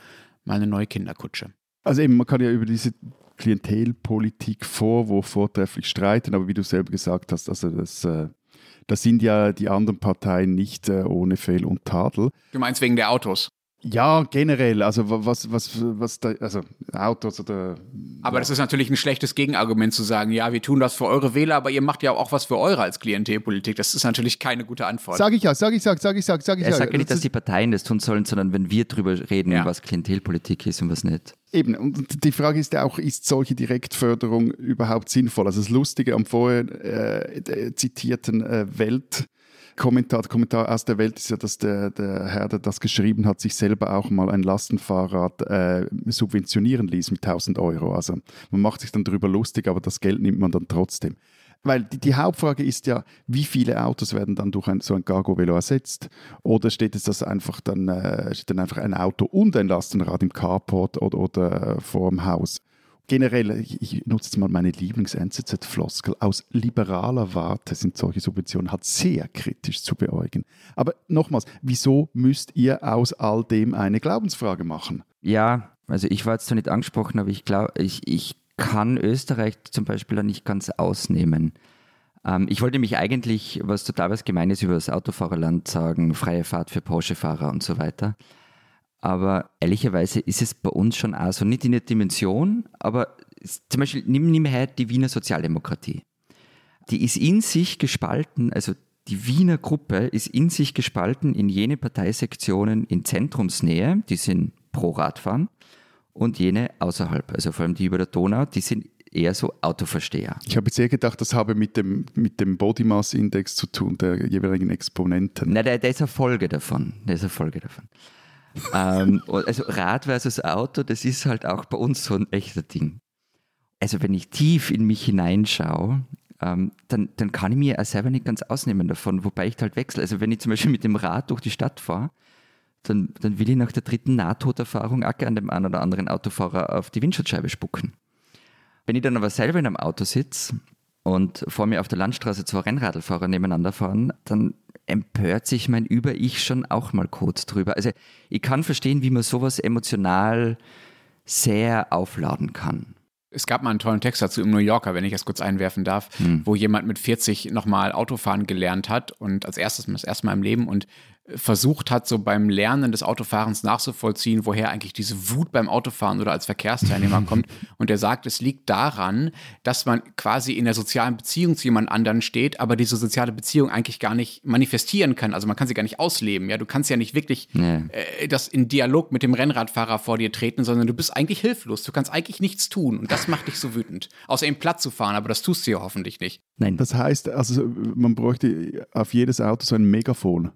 mal eine neue Kinderkutsche. Also eben, man kann ja über diese Klientelpolitik Vorwurf vortrefflich streiten, aber wie du selber gesagt hast, also das, äh, das sind ja die anderen Parteien nicht äh, ohne Fehl und Tadel. Du meinst wegen der Autos? Ja, generell, also wa- was, was, was da, also Autos oder Aber das ist natürlich ein schlechtes Gegenargument zu sagen, ja, wir tun das für eure Wähler, aber ihr macht ja auch was für eure als Klientelpolitik. Das ist natürlich keine gute Antwort. Sag ich ja, sag ich, sag, sag ich, sag, sag ich Er ja. sagt ja nicht, Das dass die Parteien das tun sollen, sondern wenn wir drüber reden, Ja. was Klientelpolitik ist und was nicht. Eben, und die Frage ist ja auch, ist solche Direktförderung überhaupt sinnvoll? Also das Lustige am vorher äh, zitierten äh, Weltkommentar, der Kommentar aus der Welt ist ja, dass der, der Herr, der das geschrieben hat, sich selber auch mal ein Lastenfahrrad äh, subventionieren ließ mit 1000 Euro. Also man macht sich dann darüber lustig, aber das Geld nimmt man dann trotzdem. Weil die, die Hauptfrage ist ja, wie viele Autos werden dann durch ein, so ein Cargo-Velo ersetzt? Oder steht es das einfach dann, äh, steht dann einfach ein Auto und ein Lastenrad im Carport oder, oder vor dem Haus? Generell, ich, nutze jetzt mal meine Lieblings-NZZ-Floskel. Aus liberaler Warte sind solche Subventionen halt sehr kritisch zu beäugen. Aber nochmals, wieso müsst ihr aus all dem eine Glaubensfrage machen? Ja, also ich war jetzt zwar nicht angesprochen, aber ich glaube, ich, ich kann Österreich zum Beispiel da nicht ganz ausnehmen. Ähm, ich wollte mich eigentlich was total was Gemeines über das Autofahrerland sagen, freie Fahrt für Porsche-Fahrer und so weiter. Aber ehrlicherweise ist es bei uns schon auch so, nicht in der Dimension, aber zum Beispiel nimm, nimm her die Wiener Sozialdemokratie. Die ist in sich gespalten, also die Wiener Gruppe ist in sich gespalten in jene Parteisektionen in Zentrumsnähe, die sind pro Radfahren, und jene außerhalb, also vor allem die über der Donau, die sind eher so Autoversteher. Ich habe jetzt eher gedacht, das habe mit dem, mit dem Body Mass Index zu tun, der jeweiligen Exponenten. Na, der, der ist eine Folge davon. Der ist eine Folge davon. Ähm, also Rad versus Auto, das ist halt auch bei uns so ein echter Ding. Also wenn ich tief in mich hineinschaue, ähm, dann, dann kann ich mir auch selber nicht ganz ausnehmen davon, wobei ich halt wechsle. Also wenn ich zum Beispiel mit dem Rad durch die Stadt fahre, dann, dann will ich nach der dritten Nahtoderfahrung auch an dem einen oder anderen Autofahrer auf die Windschutzscheibe spucken. Wenn ich dann aber selber in einem Auto sitze und vor mir auf der Landstraße zwei Rennradlfahrer nebeneinander fahren, dann empört sich mein Über-Ich schon auch mal kurz drüber. Also ich kann verstehen, wie man sowas emotional sehr aufladen kann. Es gab mal einen tollen Text dazu im New Yorker, wenn ich das kurz einwerfen darf, wo jemand mit 40 nochmal Autofahren gelernt hat und als erstes das erste Mal im Leben und versucht hat, so beim Lernen des Autofahrens nachzuvollziehen, woher eigentlich diese Wut beim Autofahren oder als Verkehrsteilnehmer kommt. *laughs* Und er sagt, es liegt daran, dass man quasi in der sozialen Beziehung zu jemand anderen steht, aber diese soziale Beziehung eigentlich gar nicht manifestieren kann. Also man kann sie gar nicht ausleben. Ja, du kannst ja nicht wirklich Nee. äh, das in Dialog mit dem Rennradfahrer vor dir treten, sondern du bist eigentlich hilflos. Du kannst eigentlich nichts tun und das macht dich so wütend. Außer ihm platt zu fahren, aber das tust du ja hoffentlich nicht. Nein, Das heißt, also man bräuchte auf jedes Auto so ein Megafon.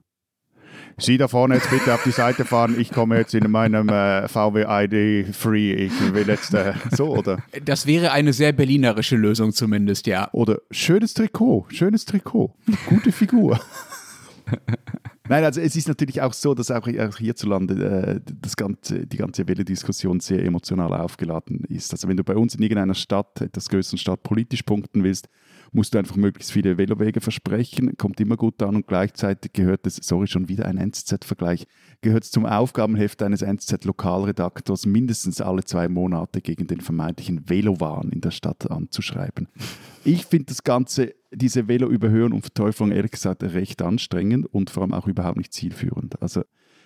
Sie da vorne jetzt bitte auf die Seite fahren, ich komme jetzt in meinem äh, VW ID Free, ich will jetzt äh, so, oder? Das wäre eine sehr berlinerische Lösung zumindest, ja. Oder schönes Trikot, schönes Trikot, gute Figur. *laughs* Nein, also es ist natürlich auch so, dass auch, hierzulande äh, das ganze, die ganze Wählerdiskussion sehr emotional aufgeladen ist. Also wenn du bei uns in irgendeiner Stadt, etwas größeren Stadt, politisch punkten willst, musst du einfach möglichst viele Velowege versprechen, kommt immer gut an und gleichzeitig gehört es, sorry, schon wieder ein NZZ-Vergleich, gehört es zum Aufgabenheft eines NZZ-Lokalredaktors mindestens alle zwei Monate gegen den vermeintlichen Velowahn in der Stadt anzuschreiben. Ich finde das Ganze, diese Velo-Überhöhung und Verteuflung, ehrlich gesagt, recht anstrengend und vor allem auch überhaupt nicht zielführend. Also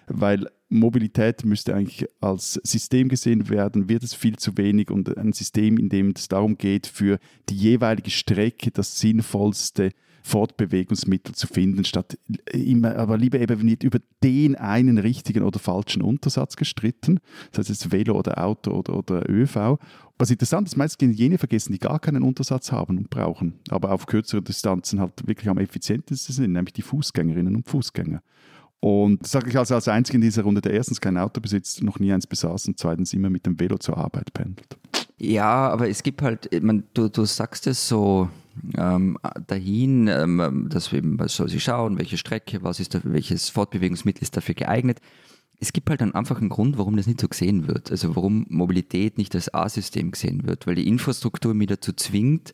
weil Mobilität müsste eigentlich als System gesehen werden, wird es viel zu wenig und ein System, in dem es darum geht, für die jeweilige Strecke das sinnvollste Fortbewegungsmittel zu finden, statt immer, aber lieber eben nicht über den einen richtigen oder falschen Untersatz gestritten, das heißt jetzt Velo oder Auto oder, oder ÖV. Was interessant ist, meistens jene vergessen, die gar keinen Untersatz haben und brauchen, aber auf kürzere Distanzen halt wirklich am effizientesten sind, nämlich die Fußgängerinnen und Fußgänger. Und sage ich also als Einziger in dieser Runde, der erstens kein Auto besitzt, noch nie eins besaß und zweitens immer mit dem Velo zur Arbeit pendelt. Ja, aber es gibt halt, man, du, du sagst es so ähm, dahin, ähm, dass wir eben, was soll sie schauen, welche Strecke, was ist da, welches Fortbewegungsmittel ist dafür geeignet. Es gibt halt einen einfachen Grund, warum das nicht so gesehen wird. Also warum Mobilität nicht als A-System gesehen wird, weil die Infrastruktur mich dazu zwingt,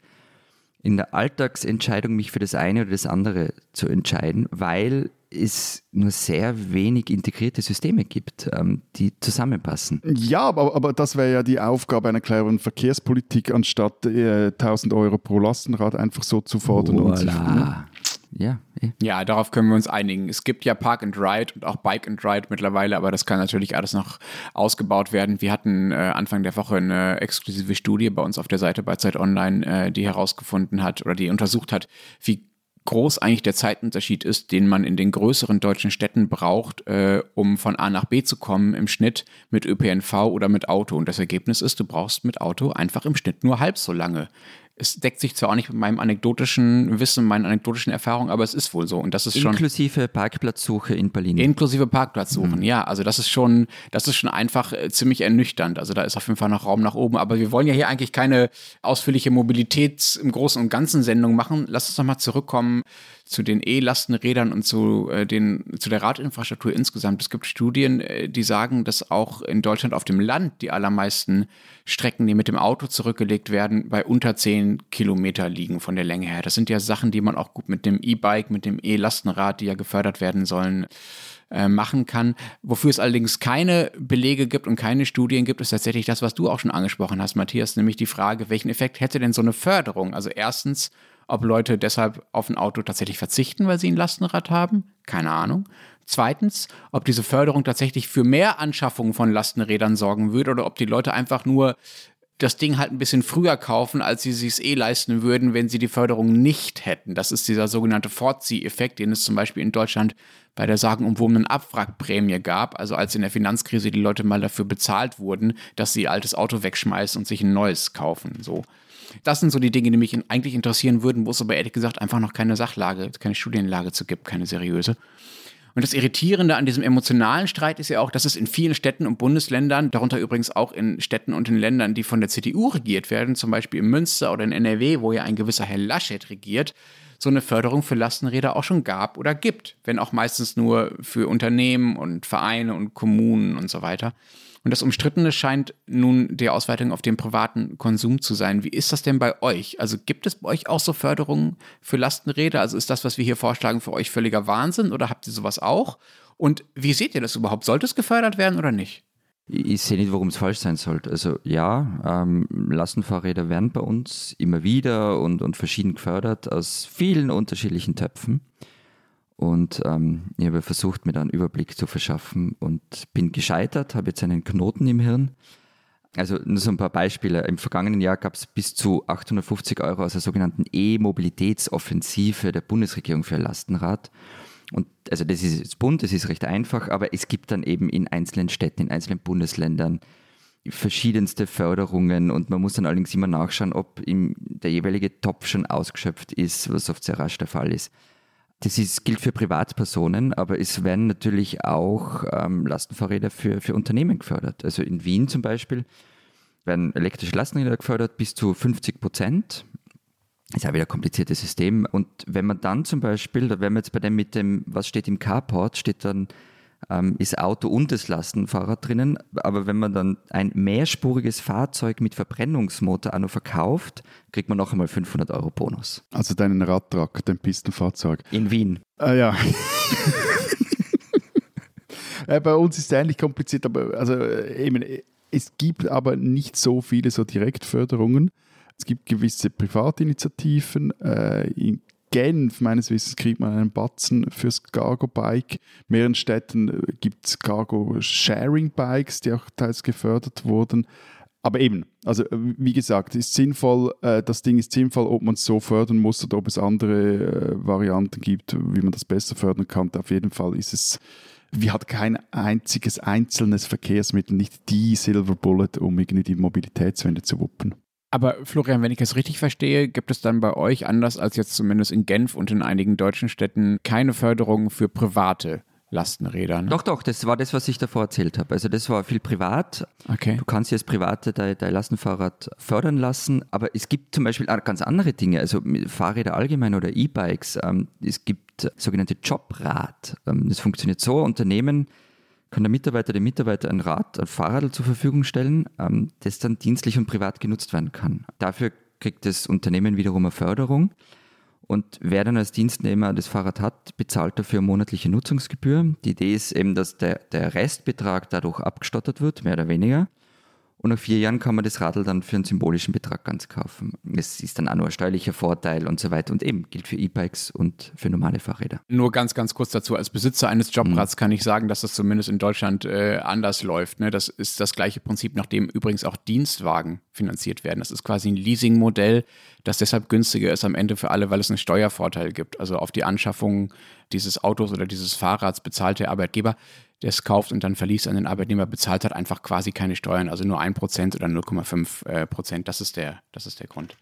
in der Alltagsentscheidung mich für das eine oder das andere zu entscheiden, weil es nur sehr wenig integrierte Systeme gibt, ähm, die zusammenpassen. Ja, aber, aber das wäre ja die Aufgabe einer cleveren Verkehrspolitik, anstatt äh, 1000 Euro pro Lastenrad einfach so zu fordern. Voilà. Und sich, ne? Ja, eh. Ja, darauf können wir uns einigen. Es gibt ja Park and Ride und auch Bike and Ride mittlerweile, aber das kann natürlich alles noch ausgebaut werden. Wir hatten äh, Anfang der Woche eine exklusive Studie bei uns auf der Seite bei Zeit Online, äh, die herausgefunden hat oder die untersucht hat, wie groß eigentlich der Zeitunterschied ist, den man in den größeren deutschen Städten braucht, äh, um von A nach B zu kommen im Schnitt mit ÖPNV oder mit Auto. Und das Ergebnis ist, du brauchst mit Auto einfach im Schnitt nur halb so lange es deckt sich zwar auch nicht mit meinem anekdotischen Wissen, meinen anekdotischen Erfahrungen, aber es ist wohl so. Und das ist schon. Inklusive Parkplatzsuche in Berlin. Inklusive Parkplatzsuchen, mhm. ja. Also das ist schon, das ist schon einfach äh, ziemlich ernüchternd. Also da ist auf jeden Fall noch Raum nach oben. Aber wir wollen ja hier eigentlich keine ausführliche Mobilitäts im Großen und Ganzen Sendung machen. Lass uns nochmal zurückkommen zu den E-Lastenrädern und zu, äh, den, zu der Radinfrastruktur insgesamt. Es gibt Studien, äh, die sagen, dass auch in Deutschland auf dem Land die allermeisten Strecken, die mit dem Auto zurückgelegt werden, bei unter 10 Kilometer liegen von der Länge her. Das sind ja Sachen, die man auch gut mit dem E-Bike, mit dem E-Lastenrad, die ja gefördert werden sollen, äh, machen kann. Wofür es allerdings keine Belege gibt und keine Studien gibt, ist tatsächlich das, was du auch schon angesprochen hast, Matthias, nämlich die Frage, welchen Effekt hätte denn so eine Förderung? Also erstens, ob Leute deshalb auf ein Auto tatsächlich verzichten, weil sie ein Lastenrad haben, keine Ahnung. Zweitens, ob diese Förderung tatsächlich für mehr Anschaffungen von Lastenrädern sorgen würde oder ob die Leute einfach nur das Ding halt ein bisschen früher kaufen, als sie es eh leisten würden, wenn sie die Förderung nicht hätten. Das ist dieser sogenannte Vorzieheffekt, den es zum Beispiel in Deutschland bei der sagenumwobenen Abwrackprämie gab, also als in der Finanzkrise die Leute mal dafür bezahlt wurden, dass sie ihr altes Auto wegschmeißen und sich ein neues kaufen. So. Das sind so die Dinge, die mich eigentlich interessieren würden, wo es aber ehrlich gesagt einfach noch keine Sachlage, keine Studienlage zu gibt, keine seriöse. Und das Irritierende an diesem emotionalen Streit ist ja auch, dass es in vielen Städten und Bundesländern, darunter übrigens auch in Städten und in Ländern, die von der CDU regiert werden, zum Beispiel in Münster oder in NRW, wo ja ein gewisser Herr Laschet regiert, so eine Förderung für Lastenräder auch schon gab oder gibt, wenn auch meistens nur für Unternehmen und Vereine und Kommunen und so weiter. Und das Umstrittene scheint nun die Ausweitung auf den privaten Konsum zu sein. Wie ist das denn bei euch? Also gibt es bei euch auch so Förderungen für Lastenräder? Also ist das, was wir hier vorschlagen, für euch völliger Wahnsinn oder habt ihr sowas auch? Und wie seht ihr das überhaupt? Sollte es gefördert werden oder nicht? Ich sehe nicht, warum es falsch sein sollte. Also ja, ähm, Lastenfahrräder werden bei uns immer wieder und, und verschieden gefördert aus vielen unterschiedlichen Töpfen. Und ähm, ich habe versucht, mir da einen Überblick zu verschaffen und bin gescheitert, habe jetzt einen Knoten im Hirn. Also nur so ein paar Beispiele. Im vergangenen Jahr gab es bis zu 850 Euro aus der sogenannten E-Mobilitätsoffensive der Bundesregierung für Lastenrad. Und also das ist jetzt bunt, das ist recht einfach, aber es gibt dann eben in einzelnen Städten, in einzelnen Bundesländern verschiedenste Förderungen und man muss dann allerdings immer nachschauen, ob der jeweilige Topf schon ausgeschöpft ist, was oft sehr rasch der Fall ist. Das ist, gilt für Privatpersonen, aber es werden natürlich auch ähm, Lastenfahrräder für, für Unternehmen gefördert. Also in Wien zum Beispiel werden elektrische Lastenräder gefördert bis zu 50 Prozent. Ist ja wieder ein kompliziertes System. Und wenn man dann zum Beispiel, da wären wir jetzt bei dem mit dem, was steht im Carport, steht dann ähm, ist Auto und das Lastenfahrrad drinnen. Aber wenn man dann ein mehrspuriges Fahrzeug mit Verbrennungsmotor auch noch verkauft, kriegt man noch einmal 500 Euro Bonus. Also deinen Radtrack, dein Pistenfahrzeug. In Wien. Ah ja. äh, bei uns ist es ähnlich kompliziert, aber also äh, eben, es gibt aber nicht so viele so Direktförderungen. Es gibt gewisse Privatinitiativen. Äh, in Genf, meines Wissens, kriegt man einen Batzen fürs Cargo-Bike. In mehreren Städten äh, gibt es Cargo-Sharing-Bikes, die auch teils gefördert wurden. Aber eben, also äh, wie gesagt, ist sinnvoll, äh, das Ding ist sinnvoll, ob man es so fördern muss oder ob es andere äh, Varianten gibt, wie man das besser fördern kann. Auf jeden Fall ist es, wie hat kein einziges einzelnes Verkehrsmittel nicht die Silver Bullet, um irgendwie die Mobilitätswende zu wuppen. Aber Florian, wenn ich es richtig verstehe, gibt es dann bei euch, anders als jetzt zumindest in Genf und in einigen deutschen Städten, keine Förderung für private Lastenräder. Ne? Doch, doch, das war das, was ich davor erzählt habe. Also das war viel privat. Okay. Du kannst jetzt Private dein, dein Lastenfahrrad fördern lassen, aber es gibt zum Beispiel ganz andere Dinge, also Fahrräder allgemein oder E-Bikes. Ähm, es gibt sogenannte Jobrad. Ähm, das funktioniert so, Unternehmen kann der Mitarbeiter dem Mitarbeiter ein Rad, ein Fahrrad zur Verfügung stellen, ähm, das dann dienstlich und privat genutzt werden kann. Dafür kriegt das Unternehmen wiederum eine Förderung. Und wer dann als Dienstnehmer das Fahrrad hat, bezahlt dafür monatliche Nutzungsgebühr. Die Idee ist eben, dass der, der Restbetrag dadurch abgestattet wird, mehr oder weniger. Und nach vier Jahren kann man das Radl dann für einen symbolischen Betrag ganz kaufen. Es ist dann auch nur ein steuerlicher Vorteil und so weiter. Und eben gilt für E-Bikes und für normale Fahrräder. Nur ganz, ganz kurz dazu. Als Besitzer eines Jobrads mhm. kann ich sagen, dass das zumindest in Deutschland äh, anders läuft. Ne? Das ist das gleiche Prinzip, nach dem übrigens auch Dienstwagen finanziert werden. Das ist quasi ein Leasingmodell, das deshalb günstiger ist am Ende für alle, weil es einen Steuervorteil gibt. Also auf die Anschaffung dieses Autos oder dieses Fahrrads bezahlt der Arbeitgeber der es kauft und dann verließ an den Arbeitnehmer, bezahlt hat einfach quasi keine Steuern, also nur 1% oder 0,5 äh, Prozent. Das das ist der Grund.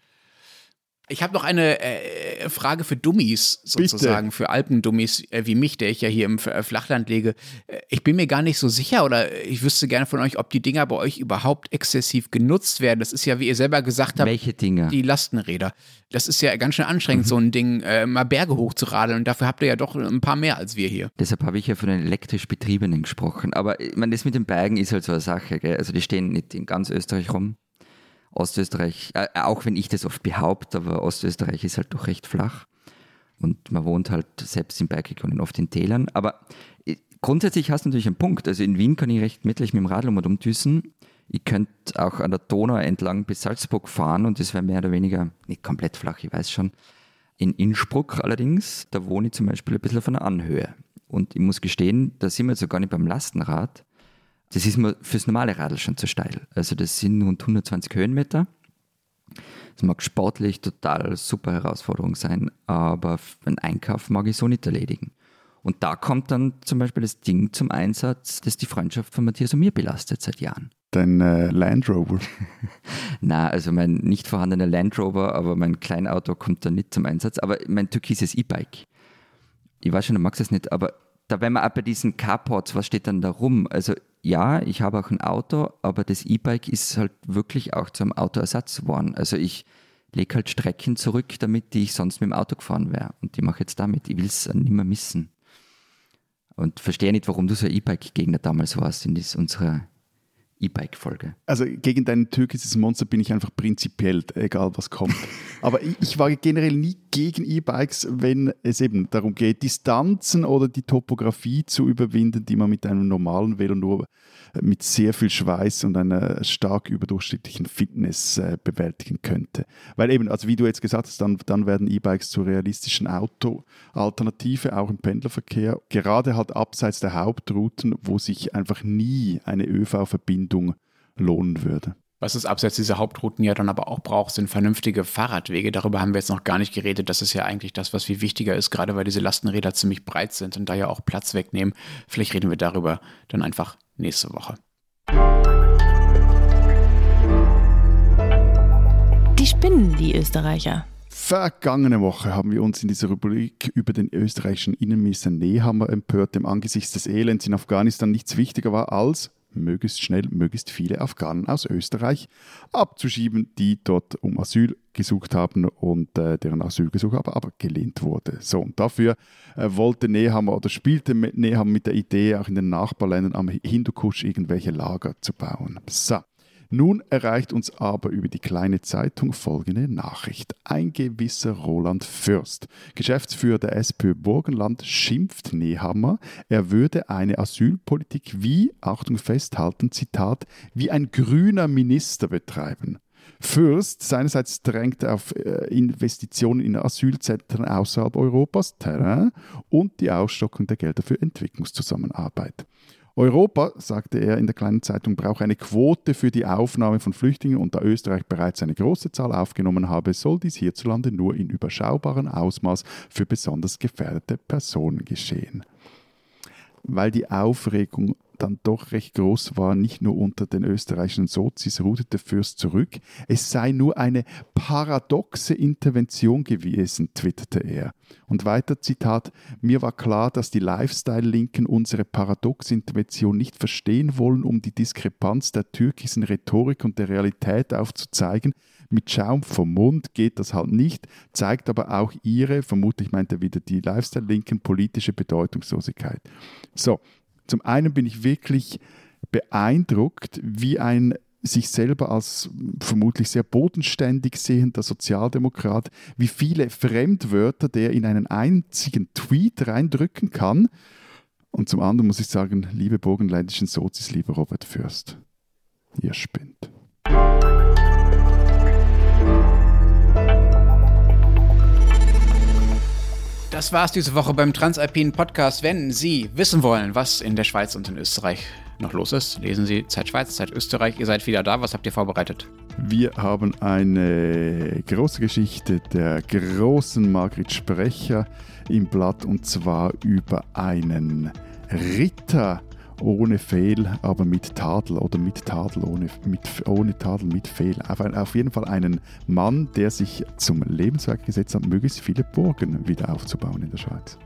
Ich habe noch eine äh, Frage für Dummies sozusagen, Bitte. für Alpendummies äh, wie mich, der ich ja hier im äh, Flachland lege. Äh, ich bin mir gar nicht so sicher oder ich wüsste gerne von euch, ob die Dinger bei euch überhaupt exzessiv genutzt werden. Das ist ja, wie ihr selber gesagt habt, Welche Dinger? die Lastenräder. Das ist ja ganz schön anstrengend, mhm. so ein Ding äh, mal Berge hochzuradeln und dafür habt ihr ja doch ein paar mehr als wir hier. Deshalb habe ich ja von den elektrisch Betriebenen gesprochen. Aber ich meine, das mit den Bergen ist halt so eine Sache. Gell? Also die stehen nicht in ganz Österreich rum. Ostösterreich, äh, auch wenn ich das oft behaupte, aber Ostösterreich ist halt doch recht flach. Und man wohnt halt selbst in Bergregionen oft in Tälern. Aber äh, grundsätzlich hast du natürlich einen Punkt. Also in Wien kann ich recht mittlerweile mit dem Radl mal umdüsen. Ich könnte auch an der Donau entlang bis Salzburg fahren und das wäre mehr oder weniger nicht komplett flach, ich weiß schon. In Innsbruck allerdings, da wohne ich zum Beispiel ein bisschen auf einer Anhöhe. Und ich muss gestehen, da sind wir jetzt gar nicht beim Lastenrad, das ist mir fürs normale Radl schon zu steil. Also das sind rund 120 Höhenmeter. Das mag sportlich total super Herausforderung sein, aber einen Einkauf mag ich so nicht erledigen. Und da kommt dann zum Beispiel das Ding zum Einsatz, das die Freundschaft von Matthias und mir belastet seit Jahren. Dein äh, Land Rover? *laughs* Na, also mein nicht vorhandener Land Rover, aber mein Kleinauto kommt da nicht zum Einsatz. Aber mein türkises E-Bike. Ich weiß schon, du magst es nicht, aber da wenn man auch bei diesen Carports, was steht dann da rum? Also ja, ich habe auch ein Auto, aber das E-Bike ist halt wirklich auch zum Autoersatz geworden. Also ich lege halt Strecken zurück, damit die ich sonst mit dem Auto gefahren wäre. Und die mache jetzt damit. Ich will es nicht mehr missen. Und verstehe nicht, warum du so ein E-Bike-Gegner damals warst in unserer E-Bike-Folge. Also gegen dein türkisches Monster bin ich einfach prinzipiell, egal was kommt. Aber ich war generell nie gegen E-Bikes, wenn es eben darum geht, Distanzen oder die Topografie zu überwinden, die man mit einem normalen Velo nur mit sehr viel Schweiß und einer stark überdurchschnittlichen Fitness äh, bewältigen könnte. Weil eben, also wie du jetzt gesagt hast, dann, dann werden E-Bikes zur realistischen Auto-Alternative, auch im Pendlerverkehr, gerade halt abseits der Hauptrouten, wo sich einfach nie eine ÖV-Verbindung lohnen würde. Was es abseits dieser Hauptrouten ja dann aber auch braucht, sind vernünftige Fahrradwege. Darüber haben wir jetzt noch gar nicht geredet. Das ist ja eigentlich das, was viel wichtiger ist, gerade weil diese Lastenräder ziemlich breit sind und da ja auch Platz wegnehmen. Vielleicht reden wir darüber dann einfach nächste Woche. Die spinnen, die Österreicher. Vergangene Woche haben wir uns in dieser Rubrik über den österreichischen Innenminister Nehammer empört, dem angesichts des Elends in Afghanistan nichts wichtiger war als möglichst schnell möglichst viele Afghanen aus Österreich abzuschieben, die dort um Asyl gesucht haben und äh, deren Asylgesuch aber abgelehnt wurde. So, und dafür äh, wollte Nehammer oder spielte Nehammer mit der Idee, auch in den Nachbarländern am Hindukusch irgendwelche Lager zu bauen. So. Nun erreicht uns aber über die kleine Zeitung folgende Nachricht. Ein gewisser Roland Fürst, Geschäftsführer der SPÖ Burgenland, schimpft Nehammer, er würde eine Asylpolitik wie, Achtung festhalten, Zitat, wie ein grüner Minister betreiben. Fürst seinerseits drängt auf äh, Investitionen in Asylzentren außerhalb Europas, Terrain und die Ausstockung der Gelder für Entwicklungszusammenarbeit. Europa, sagte er in der kleinen Zeitung, braucht eine Quote für die Aufnahme von Flüchtlingen und da Österreich bereits eine große Zahl aufgenommen habe, soll dies hierzulande nur in überschaubarem Ausmaß für besonders gefährdete Personen geschehen. Weil die Aufregung dann doch recht groß war, nicht nur unter den österreichischen Sozis, ruderte Fürst zurück. Es sei nur eine paradoxe Intervention gewesen, twitterte er. Und weiter Zitat, mir war klar, dass die Lifestyle-Linken unsere paradoxe Intervention nicht verstehen wollen, um die Diskrepanz der türkischen Rhetorik und der Realität aufzuzeigen. Mit Schaum vom Mund geht das halt nicht, zeigt aber auch ihre, vermutlich meint er wieder die Lifestyle-Linken, politische Bedeutungslosigkeit. So, zum einen bin ich wirklich beeindruckt, wie ein sich selber als vermutlich sehr bodenständig sehender Sozialdemokrat, wie viele Fremdwörter der in einen einzigen Tweet reindrücken kann. Und zum anderen muss ich sagen, liebe burgenländischen Sozis, lieber Robert Fürst, ihr spinnt. Das war's diese Woche beim Transalpinen Podcast. Wenn Sie wissen wollen, was in der Schweiz und in Österreich noch los ist, lesen Sie Zeit Schweiz, Zeit Österreich. Ihr seid wieder da. Was habt ihr vorbereitet? Wir haben eine große Geschichte der großen Margrit Sprecher im Blatt und zwar über einen Ritter, ohne Fehl, aber mit Tadel oder mit Tadel, ohne, mit, ohne Tadel, mit Fehl. Auf, auf jeden Fall einen Mann, der sich zum Lebenswerk gesetzt hat, möglichst viele Burgen wieder aufzubauen in der Schweiz.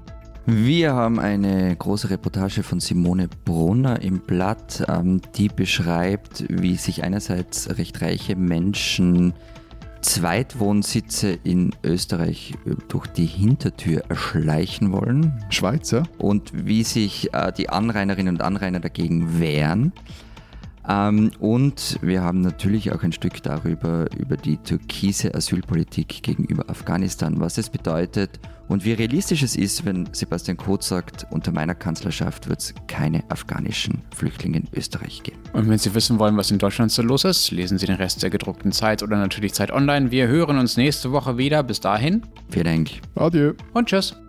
Wir haben eine große Reportage von Simone Brunner im Blatt, ähm, die beschreibt, wie sich einerseits recht reiche Menschen Zweitwohnsitze in Österreich äh, durch die Hintertür erschleichen wollen. Schweizer. Und wie sich äh, die Anrainerinnen und Anrainer dagegen wehren. Ähm, und wir haben natürlich auch ein Stück darüber, über die türkise Asylpolitik gegenüber Afghanistan, was es bedeutet und wie realistisch es ist, wenn Sebastian Kurz sagt, unter meiner Kanzlerschaft wird es keine afghanischen Flüchtlinge in Österreich geben. Und wenn Sie wissen wollen, was in Deutschland so los ist, lesen Sie den Rest der gedruckten Zeit oder natürlich Zeit online. Wir hören uns nächste Woche wieder. Bis dahin. Vielen Dank. Adieu. Und tschüss.